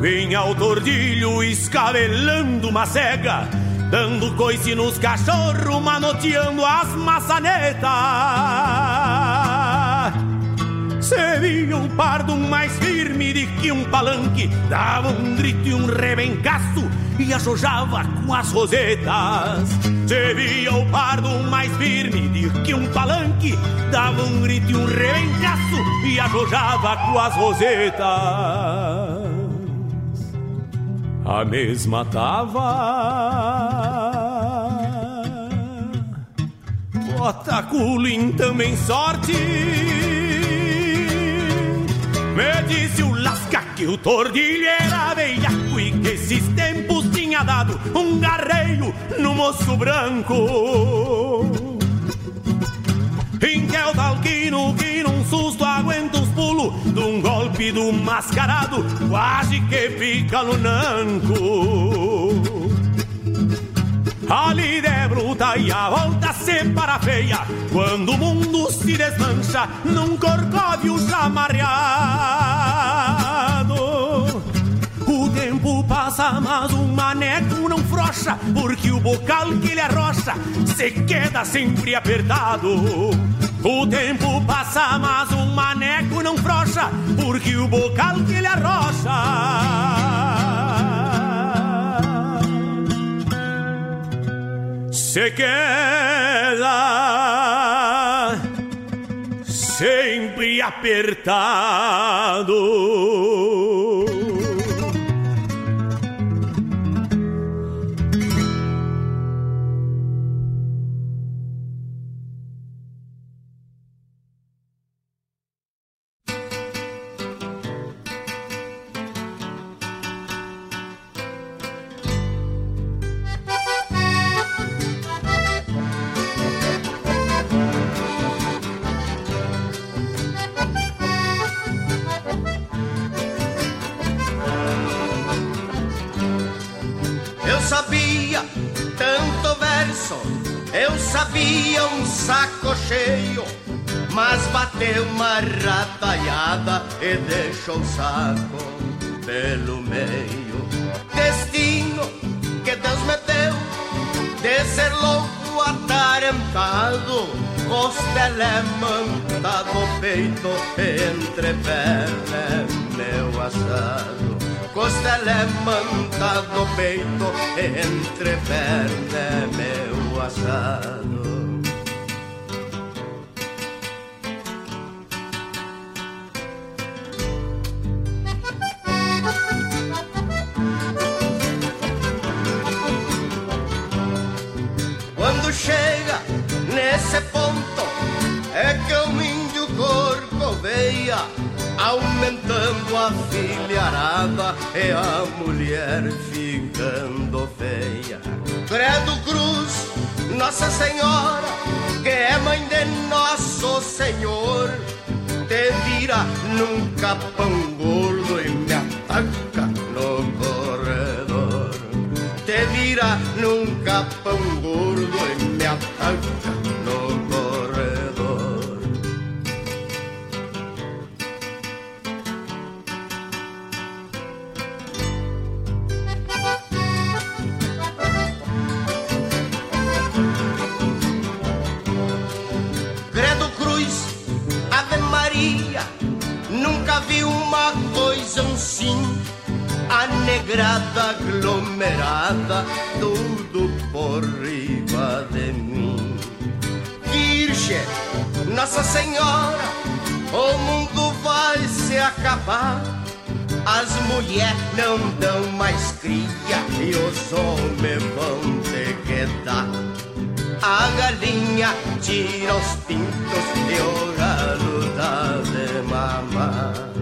S3: Vinha o tordilho escabelando uma cega, Dando coice nos cachorros, manoteando as maçanetas. Se via um pardo mais firme de que um palanque, dava um grito e um rebencaço e ajojava com as rosetas. Se via o pardo mais firme de que um palanque, dava um grito e um rebencaço e ajojava com as rosetas. A mesma tava. Bota culim também sorte. Me disse o lasca que o tordilho era veiaco E que esses tempos tinha dado um garreio no moço branco. Em que é o talquino que num susto aguenta os pulos De um golpe do mascarado quase que fica no nanco. A lida é bruta e a volta se para feia Quando o mundo se desmancha num corcóvio chamarreado O tempo passa, mas o maneco não frocha Porque o bocal que ele arrocha se queda sempre apertado o tempo passa, mas o maneco não frocha Porque o bocal que ele arrocha se queda sempre apertado.
S14: Sabia um saco cheio, mas bateu uma rataiada e deixou o saco pelo meio. Destino que Deus me deu de ser louco atarantado, costela manta do peito entre pernas meu assado. Costela manta do peito entre pernas meu assado. nesse ponto é que o índio corcoveia, aumentando a filharada e a mulher ficando feia. Credo Cruz, Nossa Senhora, que é mãe de Nosso Senhor, te vira num capão gordo e me ataca no corredor. Te vira num capão gordo e me ataca negrada aglomerada, tudo por riba de mim. Virgem, Nossa Senhora, o mundo vai se acabar. As mulheres não dão mais cria e os homens vão ter que dar. A galinha tira os pintos e o galo dá de mamar.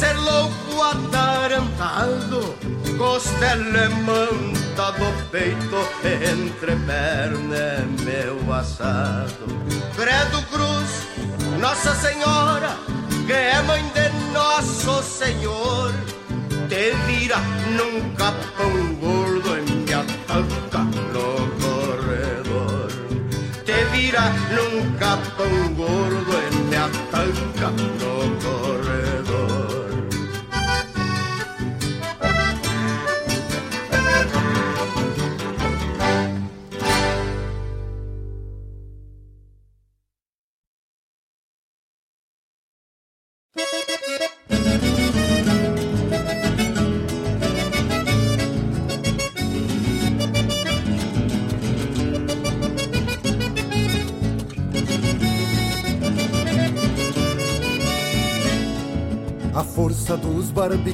S14: ser louco atarantado, costela do peito, entre perna meu assado. Credo Cruz, Nossa Senhora, que é mãe de Nosso Senhor, te vira num capão gordo e me ataca no corredor. Te vira num capão gordo e me ataca no corredor.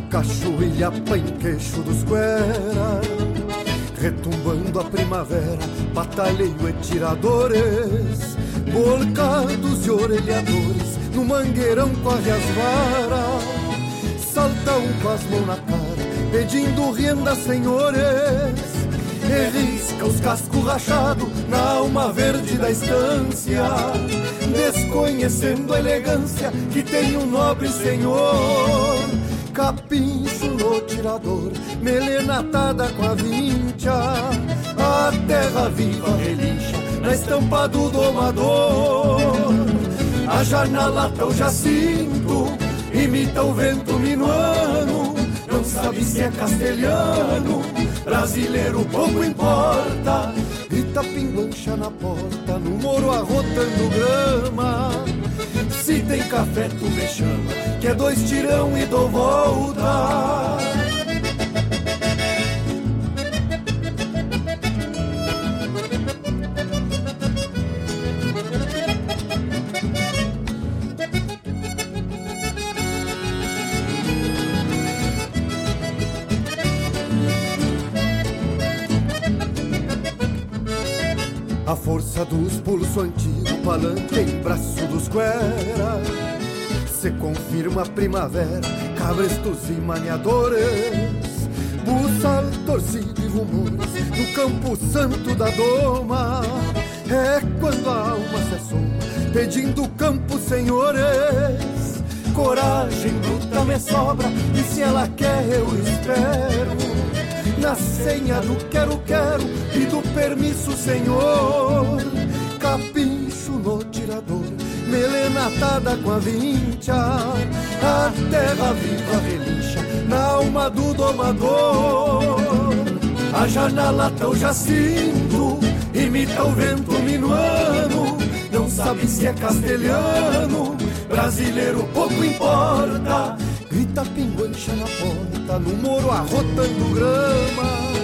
S15: Barbicacho e apanqueixo dos guera Retumbando a primavera, batalheio e tiradores Bolcados e orelhadores no mangueirão corre as varas. Salta um com as mãos na cara, pedindo renda, senhores. E risca os cascos rachados na alma verde da estância, desconhecendo a elegância que tem um nobre senhor. Capincho no tirador, melena atada com a vincha, a terra viva relincha na estampa do domador. A janela tá o jacinto, imita o vento minuano, não sabe se é castelhano, brasileiro pouco importa. Grita pinguancha na porta, no moro arrotando grama. Se tem café, tu me chama, que é dois tirão e dou volta. A força dos pulso antigo, palanque em braço guera Se confirma a primavera, cabrestos e maniadores Buçal, torcido e rumores no campo santo da doma. É quando a alma se assoma, pedindo campo, senhores Coragem bruta me sobra, e se ela quer eu espero. Na senha do quero, quero e do permisso, senhor. Melena atada com a vincha, a terra viva relincha na alma do domador. A janela tá o jacinto, imita o vento minuano, não sabe se é castelhano, brasileiro pouco importa. Grita pinguancha na porta, no moro arrotando grama.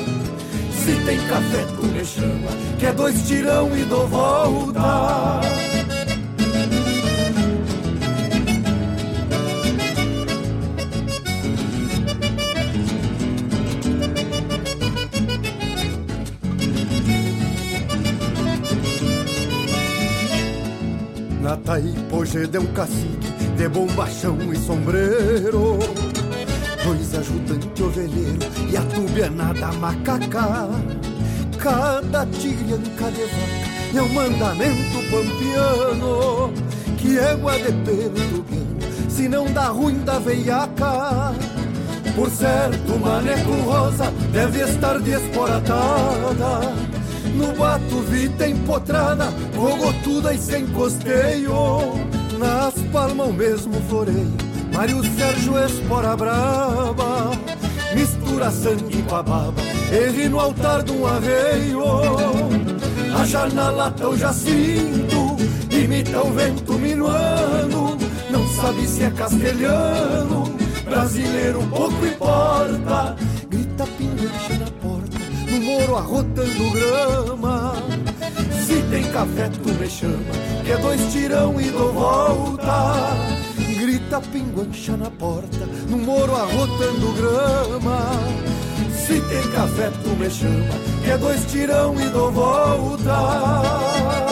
S15: Se tem café, tu me chama, que é dois tirão e dou volta. Na Taipoje de um cacique de bombachão e sombreiro. Dois ajudantes ovelheiro e a tubianada macaca. Cada tigrianca de vaca é um mandamento pampiano Que égua de pelo tubiano, se não dá ruim da veiaca. Por certo, maneco rosa deve estar desporatada No bato vita empotrada, rogotuda e sem costeio. Nas palmas o mesmo floreio Mário Sérgio Espora Braba. Mistura sangue com a baba Erre no altar de um arreio. A janela tá o jacinto Imita o vento minuano. Não sabe se é castelhano Brasileiro pouco importa. Grita pinguiche na porta No moro arrotando grama se tem café, tu me chama, que é dois tirão e dou volta. Grita pinguancha na porta, no moro arrotando grama. Se tem café, tu me chama, que é dois tirão e dou volta.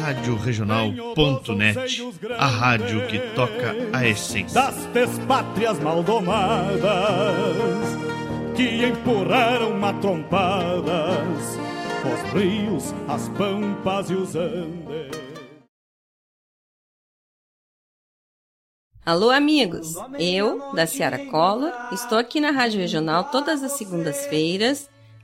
S16: Rádio Regional.net, a rádio que toca a essência.
S17: Das despátrias maldomadas que empurraram matrompadas os rios, as pampas e os andes.
S18: Alô, amigos! Eu, da Ciara Collor, estou aqui na Rádio Regional todas as segundas-feiras,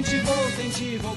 S19: Diferente vou sentir, vou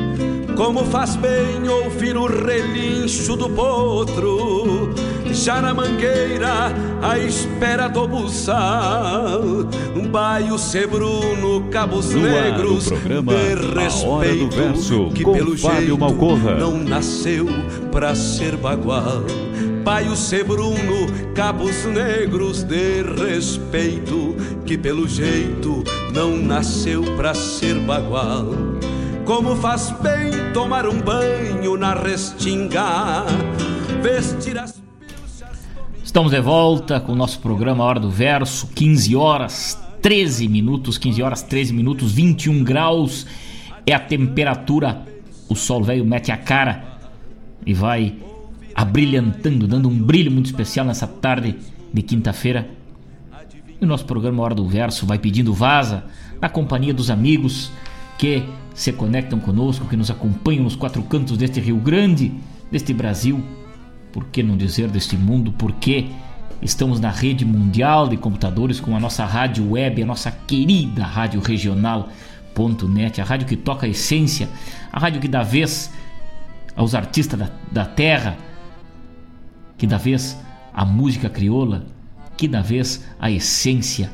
S3: Como faz bem ouvir o relincho do potro, já na mangueira, à espera do buçal. Um baio sebruno, cabos
S1: No ar,
S3: negros,
S1: o programa
S3: de
S1: Hora do
S3: respeito,
S1: Verso,
S3: que
S1: com
S3: pelo
S1: Fábio
S3: jeito
S1: Malcorra.
S3: não nasceu pra ser bagual. Baio sebruno, cabos negros de respeito, que pelo jeito não nasceu pra ser bagual. Como faz bem tomar um banho na restinga, vestir as
S2: Estamos de volta com o nosso programa Hora do Verso, 15 horas 13 minutos, 15 horas 13 minutos, 21 graus é a temperatura. O sol velho mete a cara e vai abrilhantando, dando um brilho muito especial nessa tarde de quinta-feira. E o nosso programa Hora do Verso vai pedindo vaza na companhia dos amigos que se conectam conosco, que nos acompanham nos quatro cantos deste Rio Grande, deste Brasil, por que não dizer deste mundo, porque estamos na rede mundial de computadores com a nossa rádio web, a nossa querida rádio regional.net, a rádio que toca a essência, a rádio que dá vez aos artistas da, da terra, que dá vez à música crioula, que dá vez à essência,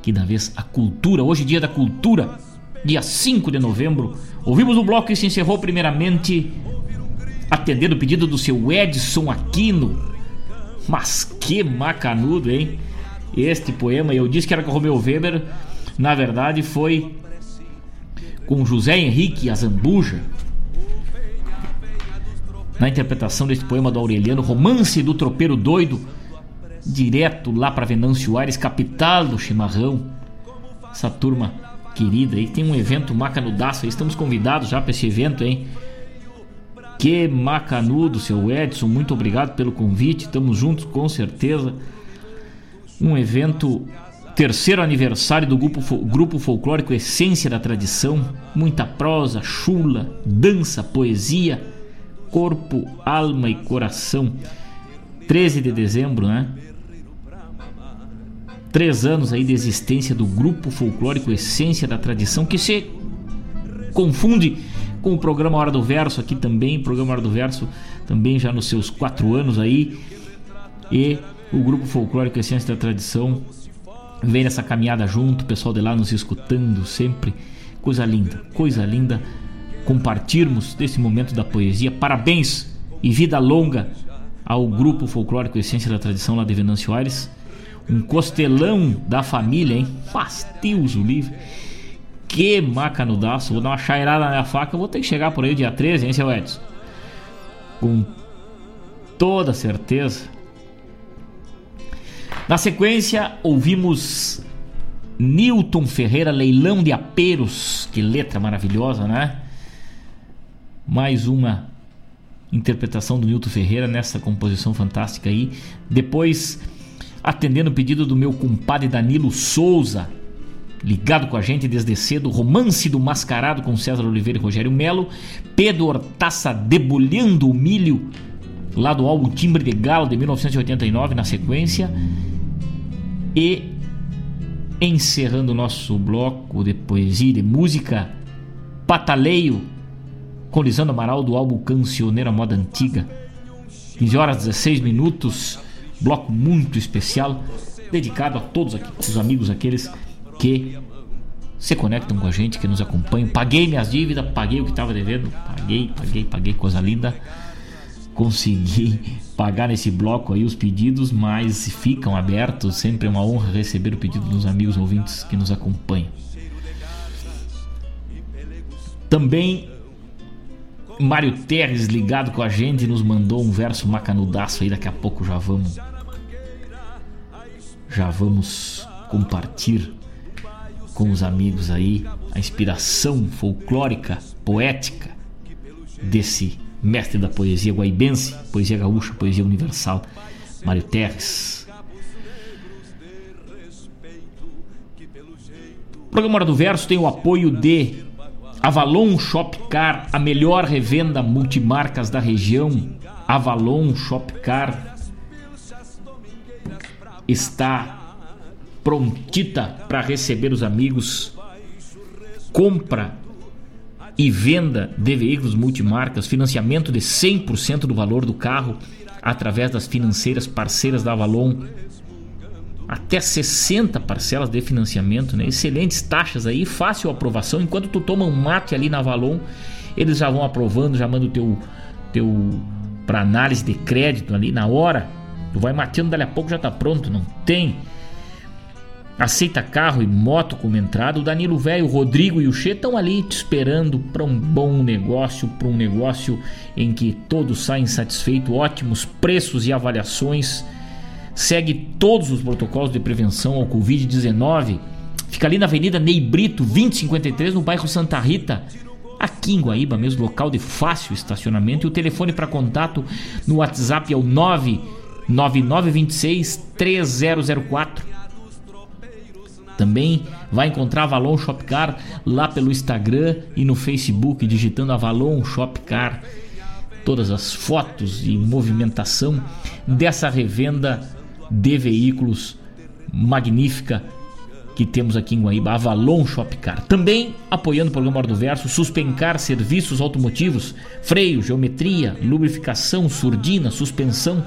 S2: que dá vez à cultura. Hoje, dia da cultura, dia 5 de novembro, ouvimos o bloco que se encerrou primeiramente atendendo o pedido do seu Edson Aquino. Mas que macanudo, hein? Este poema, eu disse que era com Romeu Weber, na verdade foi com José Henrique Azambuja. Na interpretação deste poema do Aureliano, Romance do Tropeiro Doido, direto lá para Venâncio Aires, capital do chimarrão. Essa turma querida aí. Tem um evento macanudaço aí, estamos convidados já para esse evento, hein? Que macanudo, seu Edson, muito obrigado pelo convite, estamos juntos com certeza. Um evento, terceiro aniversário do grupo, grupo folclórico Essência da Tradição, muita prosa, chula, dança, poesia, corpo, alma e coração. 13 de dezembro, né? Três anos aí de existência do grupo folclórico Essência da Tradição, que se confunde com o programa Hora do Verso aqui também, programa Hora do Verso também já nos seus quatro anos aí. E o grupo folclórico Essência da Tradição vem nessa caminhada junto, o pessoal de lá nos escutando sempre. Coisa linda, coisa linda compartirmos desse momento da poesia. Parabéns e vida longa ao grupo folclórico Essência da Tradição lá de Venâncio Aires um costelão da família, hein? Pastilhos o livre. Que macanudaço. Vou dar uma chairada na minha faca. vou ter que chegar por aí dia 13, hein, seu Edson? Com toda certeza. Na sequência, ouvimos Newton Ferreira, Leilão de Aperos. Que letra maravilhosa, né? Mais uma interpretação do Newton Ferreira nessa composição fantástica aí. Depois atendendo o pedido do meu compadre Danilo Souza, ligado com a gente desde cedo, Romance do Mascarado com César Oliveira e Rogério Melo, Pedro Hortaça debulhando o milho, lá do álbum Timbre de Galo de 1989 na sequência, e encerrando o nosso bloco de poesia e de música, Pataleio, com Lisandro Amaral do álbum Cancioneira Moda Antiga, 15 horas 16 minutos bloco muito especial dedicado a todos aqui, os amigos aqueles que se conectam com a gente, que nos acompanham. Paguei minhas dívidas, paguei o que estava devendo, paguei, paguei, paguei, coisa linda. Consegui pagar nesse bloco aí os pedidos, mas ficam abertos. Sempre é uma honra receber o pedido dos amigos ouvintes que nos acompanham. Também Mário Terres ligado com a gente nos mandou um verso macanudaço aí. Daqui a pouco já vamos já vamos compartilhar com os amigos aí a inspiração folclórica, poética desse mestre da poesia guaibense, poesia gaúcha, poesia universal, Mário Terres. O programa Hora do Verso tem o apoio de Avalon Shopcar, a melhor revenda multimarcas da região. Avalon Shopcar está prontita para receber os amigos. Compra e venda de veículos multimarcas, financiamento de 100% do valor do carro através das financeiras parceiras da Avalon. Até 60 parcelas de financiamento, né? Excelentes taxas aí, fácil aprovação. Enquanto tu toma um mate ali na Avalon, eles já vão aprovando, já mandam o teu teu para análise de crédito ali na hora Tu vai mateando, dali a pouco já tá pronto, não tem. Aceita carro e moto como entrada. O Danilo Velho, o Rodrigo e o Che estão ali te esperando para um bom negócio, para um negócio em que todos saem satisfeitos, ótimos preços e avaliações. Segue todos os protocolos de prevenção ao Covid-19. Fica ali na Avenida Ney Brito, 2053, no bairro Santa Rita aqui em Guaíba, mesmo local de fácil estacionamento. E o telefone para contato no WhatsApp é o 9 9926 3004. Também vai encontrar Avalon Shopcar lá pelo Instagram e no Facebook, digitando Avalon Shopcar. Todas as fotos e movimentação dessa revenda de veículos magnífica que temos aqui em Guaíba, Avalon Shopcar. Também apoiando o programa Hora do Verso, Suspencar Serviços Automotivos, freio, geometria, lubrificação, surdina, suspensão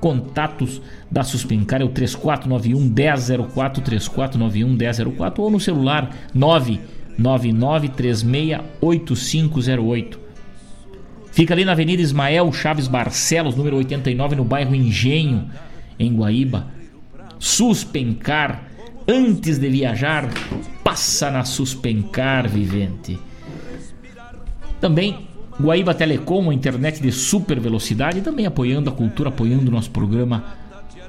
S2: Contatos da Suspencar é o 3491 1004 3491 1004 ou no celular 999 8508. Fica ali na Avenida Ismael Chaves Barcelos, número 89, no bairro Engenho, em Guaíba. Suspencar. Antes de viajar, passa na Suspencar, vivente. Também Guaíba Telecom, a internet de super velocidade, também apoiando a cultura, apoiando o nosso programa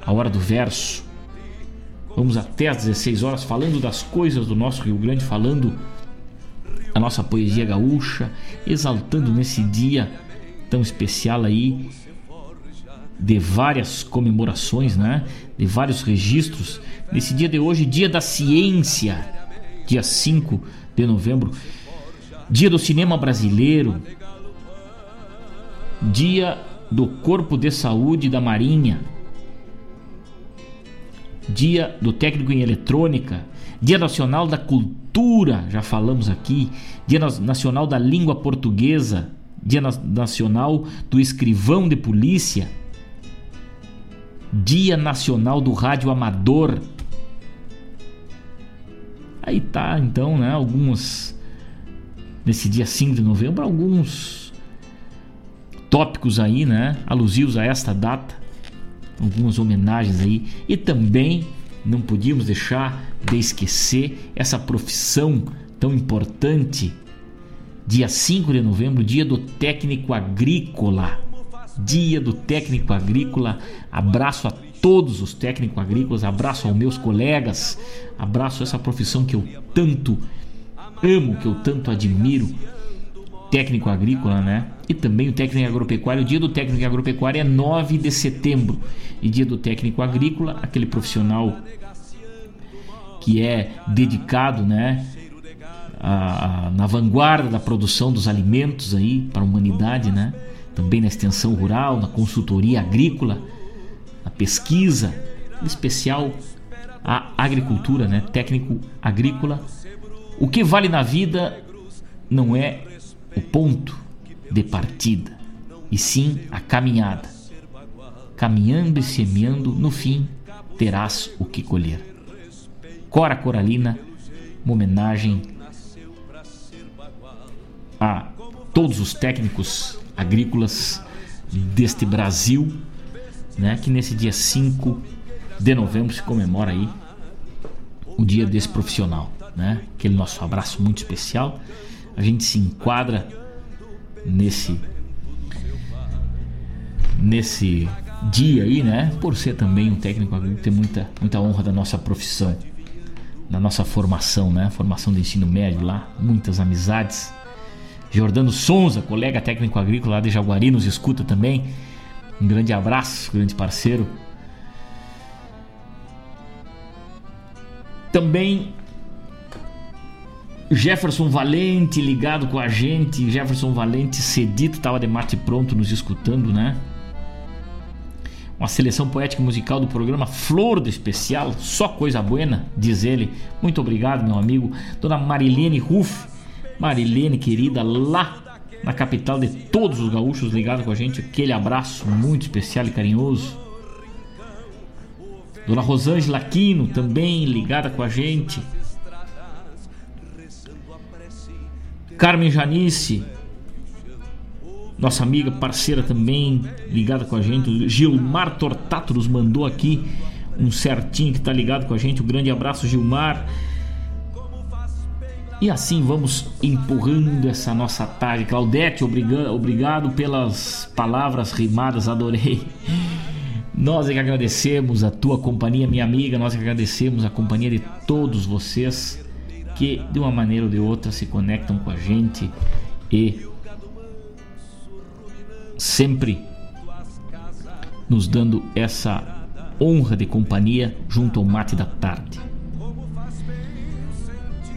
S2: A Hora do Verso. Vamos até às 16 horas falando das coisas do nosso Rio Grande, falando a nossa poesia gaúcha, exaltando nesse dia tão especial aí de várias comemorações, né? De vários registros. Nesse dia de hoje, dia da ciência, dia 5 de novembro, dia do cinema brasileiro, dia do Corpo de Saúde da Marinha, dia do técnico em eletrônica, dia nacional da cultura, já falamos aqui, dia nacional da língua portuguesa, dia nacional do escrivão de polícia, dia nacional do rádio amador. Aí tá, então, né, alguns nesse dia 5 de novembro, alguns tópicos aí, né, alusivos a esta data algumas homenagens aí e também não podíamos deixar de esquecer essa profissão tão importante. Dia 5 de novembro, dia do técnico agrícola. Dia do técnico agrícola. Abraço a todos os técnicos agrícolas, abraço aos meus colegas, abraço essa profissão que eu tanto amo, que eu tanto admiro técnico agrícola, né? E também o técnico agropecuário. O dia do técnico agropecuário é 9 de setembro. E dia do técnico agrícola, aquele profissional que é dedicado, né? A, a, na vanguarda da produção dos alimentos aí para a humanidade, né? Também na extensão rural, na consultoria agrícola, na pesquisa, em especial a agricultura, né? Técnico agrícola. O que vale na vida não é o ponto de partida, e sim a caminhada. Caminhando e semeando, no fim terás o que colher. Cora Coralina, uma homenagem a todos os técnicos agrícolas deste Brasil, né, que nesse dia 5 de novembro se comemora aí o dia desse profissional, né? Aquele nosso abraço muito especial a gente se enquadra nesse nesse dia aí, né? Por ser também um técnico agrícola, ter muita, muita honra da nossa profissão, da nossa formação, né? Formação do ensino médio lá, muitas amizades. Jordano Sonza, colega técnico agrícola lá de Jaguari, nos escuta também. Um grande abraço, grande parceiro. Também Jefferson Valente ligado com a gente. Jefferson Valente cedito, estava de mate pronto nos escutando, né? Uma seleção poética musical do programa Flor do Especial, só coisa buena, diz ele. Muito obrigado, meu amigo. Dona Marilene Ruff, Marilene querida, lá na capital de todos os gaúchos ligado com a gente. Aquele abraço muito especial e carinhoso. Dona Rosângela Aquino, também ligada com a gente. Carmen Janice, nossa amiga, parceira também, ligada com a gente. Gilmar Tortato nos mandou aqui um certinho que está ligado com a gente. Um grande abraço, Gilmar. E assim vamos empurrando essa nossa tarde. Claudete, obrigado pelas palavras rimadas, adorei. Nós é que agradecemos a tua companhia, minha amiga. Nós é que agradecemos a companhia de todos vocês que de uma maneira ou de outra se conectam com a gente e sempre nos dando essa honra de companhia junto ao mate da tarde.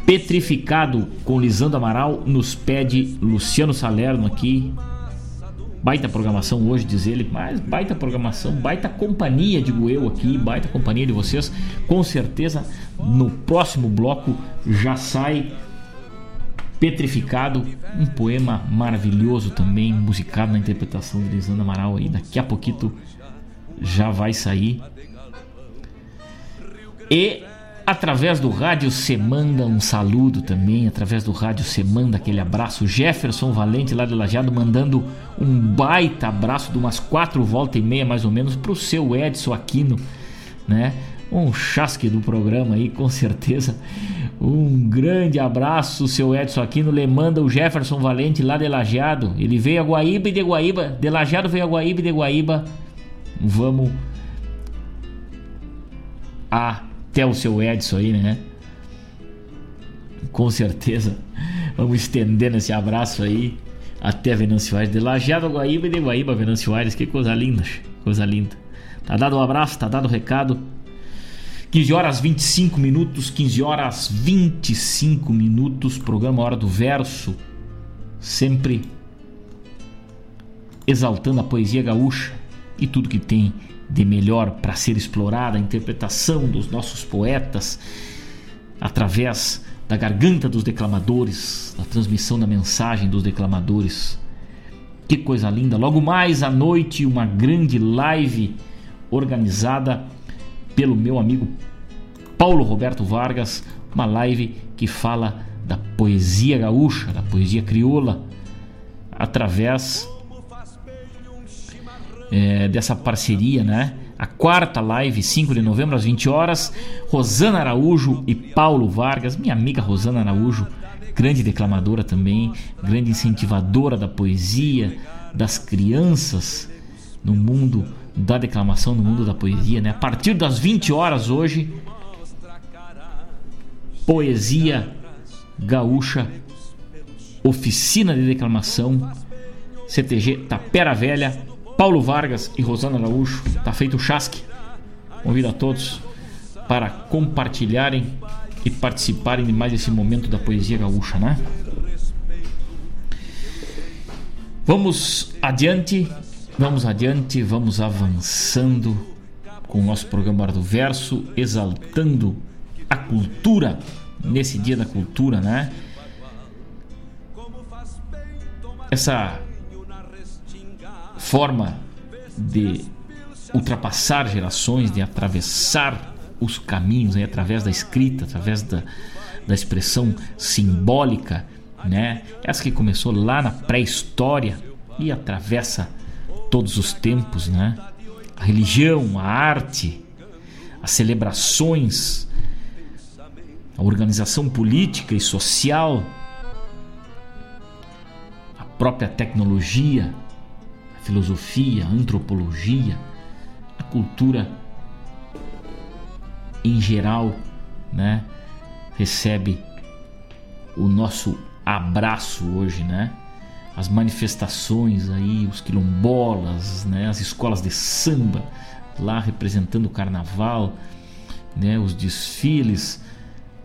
S2: Petrificado com Lisandro Amaral nos pede Luciano Salerno aqui Baita programação hoje, diz ele, mas baita programação, baita companhia, digo eu aqui, baita companhia de vocês. Com certeza no próximo bloco já sai Petrificado, um poema maravilhoso também, musicado na interpretação de Lisandro Amaral aí. Daqui a pouquinho já vai sair. E Através do rádio você manda um saludo também. Através do rádio você manda aquele abraço. Jefferson Valente lá de Lajeado mandando um baita abraço de umas quatro voltas e meia mais ou menos pro seu Edson Aquino, né? Um chasque do programa aí, com certeza. Um grande abraço, seu Edson Aquino. Le manda o Jefferson Valente lá de Lajeado. Ele veio a Guaíba e de Guaíba. De Lajeado veio a Guaíba e de Guaíba. Vamos a até o seu Edson aí, né? Com certeza. Vamos estendendo esse abraço aí até Venâncio Aires. De Lajeado Guaíba e de Guaíba, Venâncio Aires. Que coisa linda, coisa linda. Tá dado o um abraço, tá dado o um recado. 15 horas 25 minutos, 15 horas 25 minutos, programa Hora do Verso, sempre exaltando a poesia gaúcha e tudo que tem de melhor para ser explorada, a interpretação dos nossos poetas através da garganta dos declamadores, da transmissão da mensagem dos declamadores. Que coisa linda! Logo mais à noite, uma grande live organizada pelo meu amigo Paulo Roberto Vargas, uma live que fala da poesia gaúcha, da poesia crioula, através é, dessa parceria, né? A quarta live, 5 de novembro, às 20 horas. Rosana Araújo e Paulo Vargas, minha amiga Rosana Araújo, grande declamadora também, grande incentivadora da poesia, das crianças no mundo da declamação, no mundo da poesia, né? A partir das 20 horas hoje, Poesia Gaúcha, Oficina de Declamação, CTG Tapera Velha, Paulo Vargas e Rosana Araújo. Tá feito o chasque. Convido a todos para compartilharem e participarem de mais esse momento da poesia gaúcha, né? Vamos adiante, vamos adiante, vamos avançando com o nosso programa do Verso, exaltando a cultura nesse dia da cultura, né? Essa forma de ultrapassar gerações, de atravessar os caminhos né, através da escrita, através da, da expressão simbólica, né? Essa que começou lá na pré-história e atravessa todos os tempos, né? A religião, a arte, as celebrações, a organização política e social, a própria tecnologia, filosofia, antropologia, a cultura em geral, né, recebe o nosso abraço hoje, né? As manifestações aí, os quilombolas, né, as escolas de samba lá representando o carnaval, né, os desfiles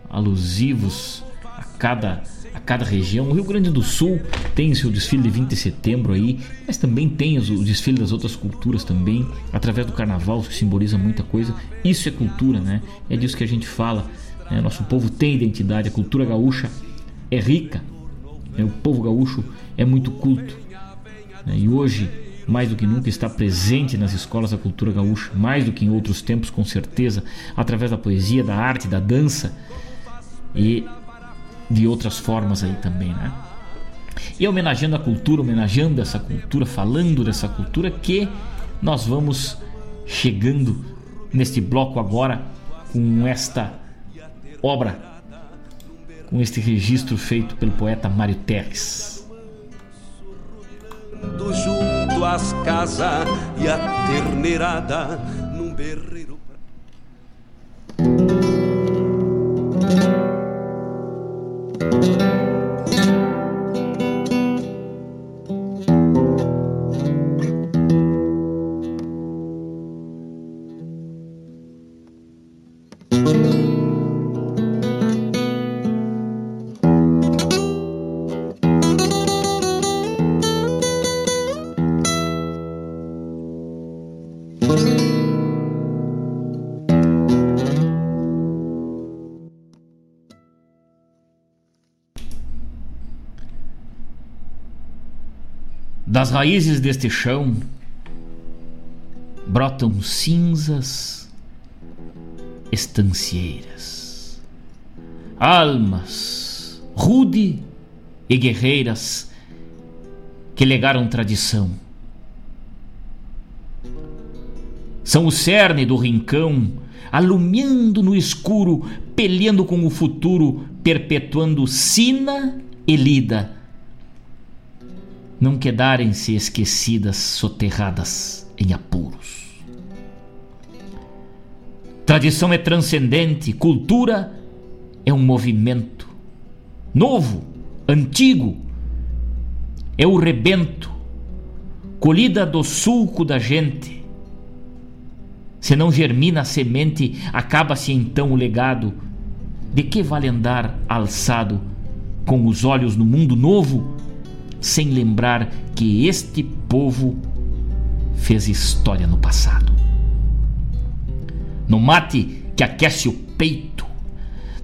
S2: alusivos a cada a cada região. O Rio Grande do Sul tem seu desfile de 20 de setembro aí, mas também tem o desfile das outras culturas também, através do carnaval, que simboliza muita coisa. Isso é cultura, né? É disso que a gente fala. Né? Nosso povo tem identidade, a cultura gaúcha é rica. Né? O povo gaúcho é muito culto. Né? E hoje, mais do que nunca, está presente nas escolas a cultura gaúcha, mais do que em outros tempos, com certeza, através da poesia, da arte, da dança e de outras formas aí também, né? E homenageando a cultura, homenageando essa cultura, falando dessa cultura, que nós vamos chegando neste bloco agora com esta obra, com este registro feito pelo poeta Mário Terres.
S3: Junto às casas e a terneirada num berreiro.
S2: Das raízes deste chão brotam cinzas estancieiras, almas rude e guerreiras que legaram tradição. São o cerne do rincão, alumiando no escuro, peleando com o futuro, perpetuando sina e lida não quedarem-se esquecidas, soterradas em apuros. Tradição é transcendente, cultura é um movimento. Novo, antigo, é o rebento, colhida do sulco da gente. Se não germina a semente, acaba-se então o legado. De que vale andar alçado com os olhos no mundo novo, sem lembrar que este povo fez história no passado? No mate que aquece o peito,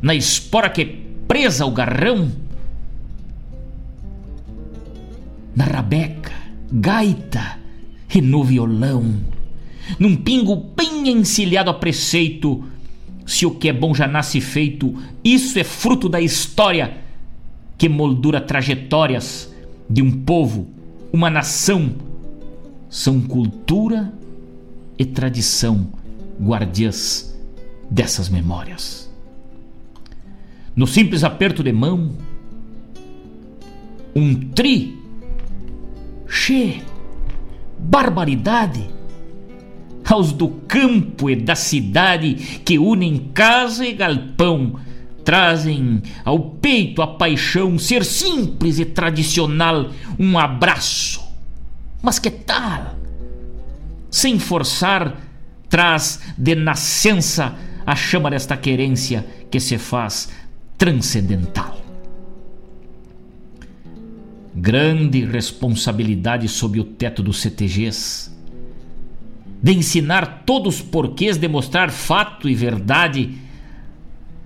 S2: na espora que presa o garrão, na rabeca, gaita e no violão, num pingo bem encilhado a preceito. Se o que é bom já nasce feito, isso é fruto da história que moldura trajetórias de um povo, uma nação. São cultura e tradição guardiãs dessas memórias. No simples aperto de mão, um tri Che, barbaridade! Aos do campo e da cidade que unem casa e galpão, trazem ao peito a paixão, ser simples e tradicional, um abraço. Mas que tal? Sem forçar, traz de nascença a chama desta querência que se faz transcendental grande responsabilidade sob o teto dos CTGs, de ensinar todos os porquês de mostrar fato e verdade,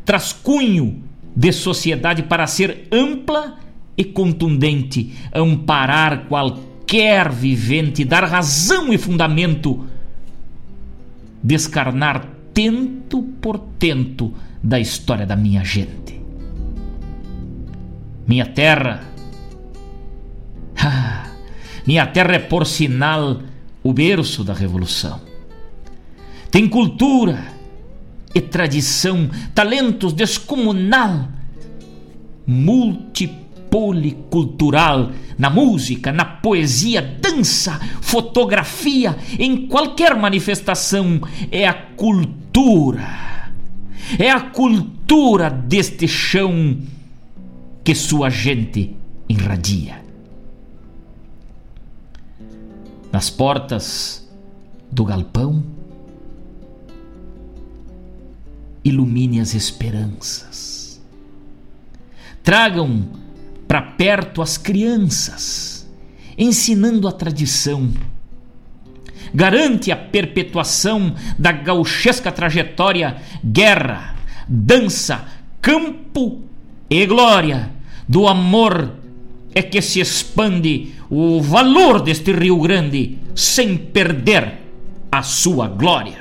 S2: traz cunho de sociedade para ser ampla e contundente, amparar qualquer vivente, dar razão e fundamento, descarnar tento por tento da história da minha gente. Minha terra ah, minha terra é por sinal o berço da revolução. Tem cultura e tradição, talentos descomunal, multipolicultural na música, na poesia, dança, fotografia, em qualquer manifestação. É a cultura. É a cultura deste chão que sua gente irradia. nas portas do galpão, ilumine as esperanças. Tragam para perto as crianças, ensinando a tradição. Garante a perpetuação da gauchesca trajetória, guerra, dança, campo e glória, do amor é que se expande o valor deste Rio Grande sem perder a sua glória.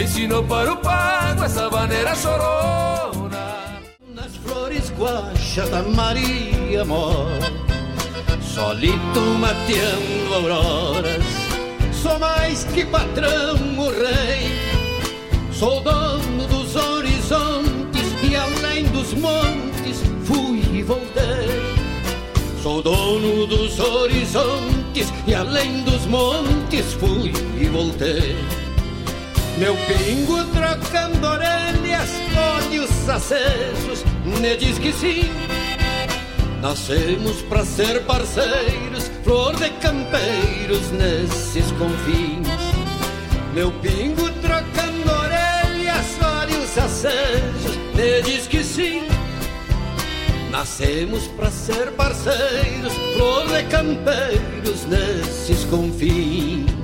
S3: Ensinou para o pago essa maneira chorona.
S9: Nas flores guacha da Maria Mor. Solito mateando auroras. Sou mais que patrão o rei. Sou dono dos horizontes E além dos montes fui e voltei Sou dono dos horizontes e além dos montes fui e voltei. Meu pingo trocando orelhas, olhos acesos, me diz que sim. Nascemos para ser parceiros, flor de campeiros nesses confins. Meu pingo trocando orelhas, olhos acejos, me diz que sim. Nascemos para ser parceiros, flor de campeiros nesses confins.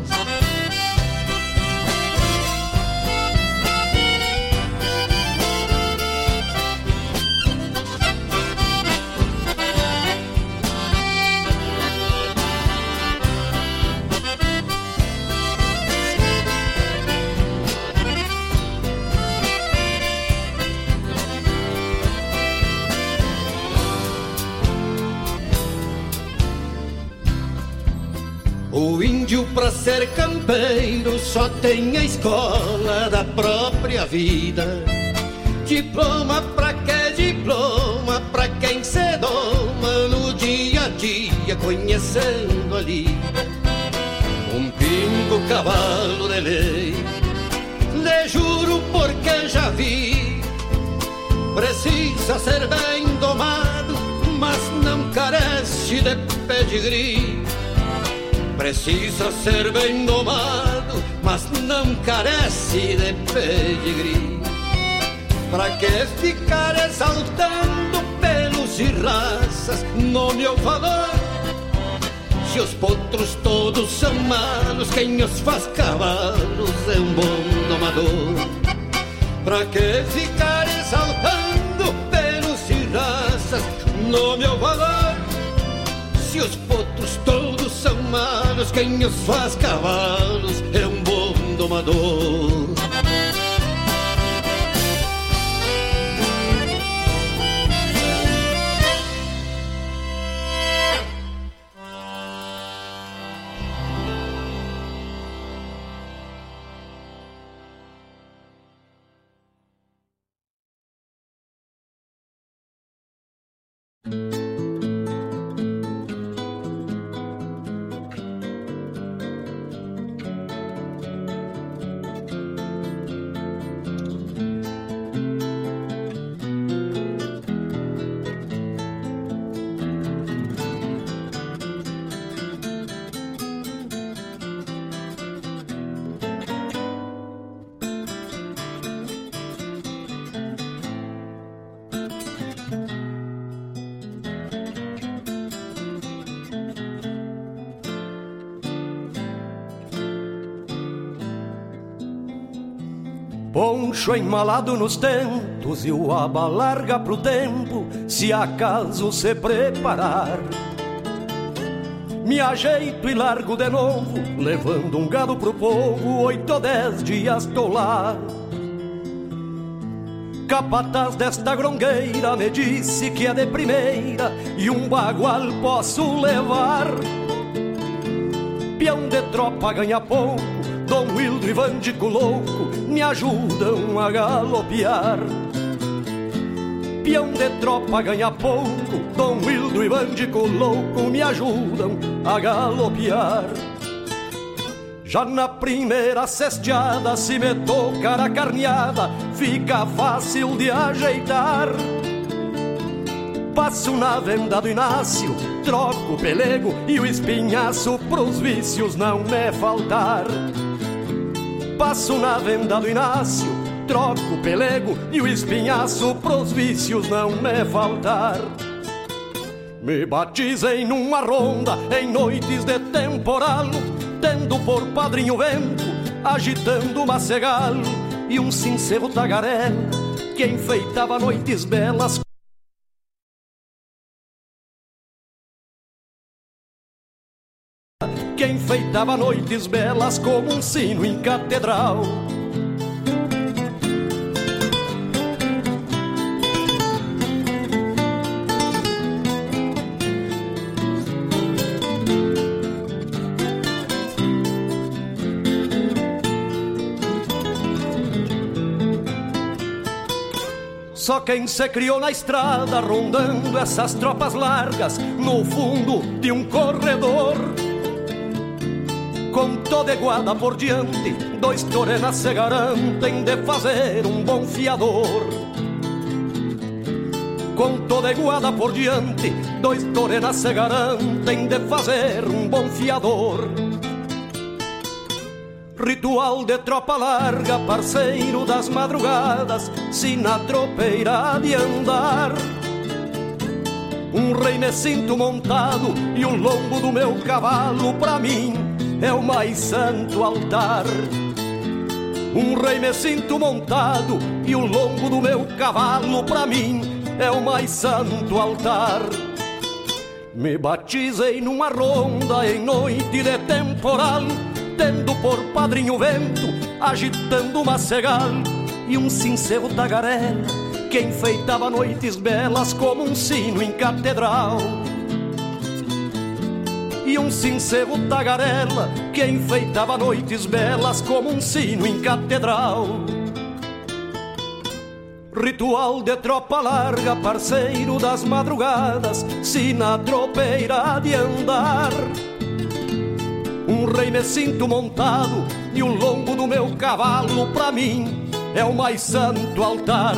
S9: O índio pra ser campeiro só tem a escola da própria vida. Diploma pra que diploma pra quem se doma no dia a dia conhecendo ali. Um pingo cavalo de lei, lhe juro porque já vi. Precisa ser bem domado, mas não carece de pedigree. Precisa ser bem domado, mas não carece de pedigree. Pra que ficar exaltando pelos e raças no meu valor? Se os potros todos são malos, quem os faz cavalos é um bom domador. Pra que ficar exaltando pelos e raças no meu valor? Se os potros todos são malos, quem os faz cavalos é um bom domador.
S4: Poncho emmalado nos tentos e o aba larga pro tempo, se acaso se preparar. Me ajeito e largo de novo, levando um gado pro povo, oito ou dez dias tô lá. Capataz desta grongueira me disse que é de primeira e um bagual posso levar. Peão de tropa ganha pouco, Wildo e Vandico louco me ajudam a galopear. Peão de tropa ganha pouco, Dom Wildo e Vandico louco me ajudam a galopear. Já na primeira cesteada, se me tocar a carneada, fica fácil de ajeitar. Passo na venda do Inácio, troco o pelego e o espinhaço pros vícios não me faltar. Passo na venda do Inácio, troco o pelego e o espinhaço pros vícios não me faltar. Me batizei numa ronda em noites de temporal, tendo por padrinho vento, agitando uma cegalo e um sincero tagarela que enfeitava noites belas. Que enfeitava noites belas como um sino em catedral. Só quem se criou na estrada, rondando essas tropas largas, no fundo de um corredor. Com toda iguada por diante, dois torenas se garantem de fazer um bom fiador. Com toda iguada por diante, dois torenas se garantem de fazer um bom fiador. Ritual de tropa larga, parceiro das madrugadas, se na tropeira de andar. Um rei me sinto montado e o lombo do meu cavalo, pra mim, é o mais santo altar. Um rei me sinto montado e o lombo do meu cavalo, pra mim, é o mais santo altar. Me batizei numa ronda em noite de temporal, tendo por padrinho vento, agitando uma cegal e um sincero tagarela que enfeitava noites belas como um sino em catedral. E um sincero tagarela que enfeitava noites belas como um sino em catedral. Ritual de tropa larga, parceiro das madrugadas, se na tropeira de andar. Um rei me sinto montado e o lombo do meu cavalo, pra mim, é o mais santo altar.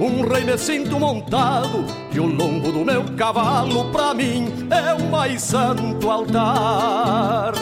S4: Um rei me sinto montado e o lombo do meu cavalo, pra mim, é o mais santo altar.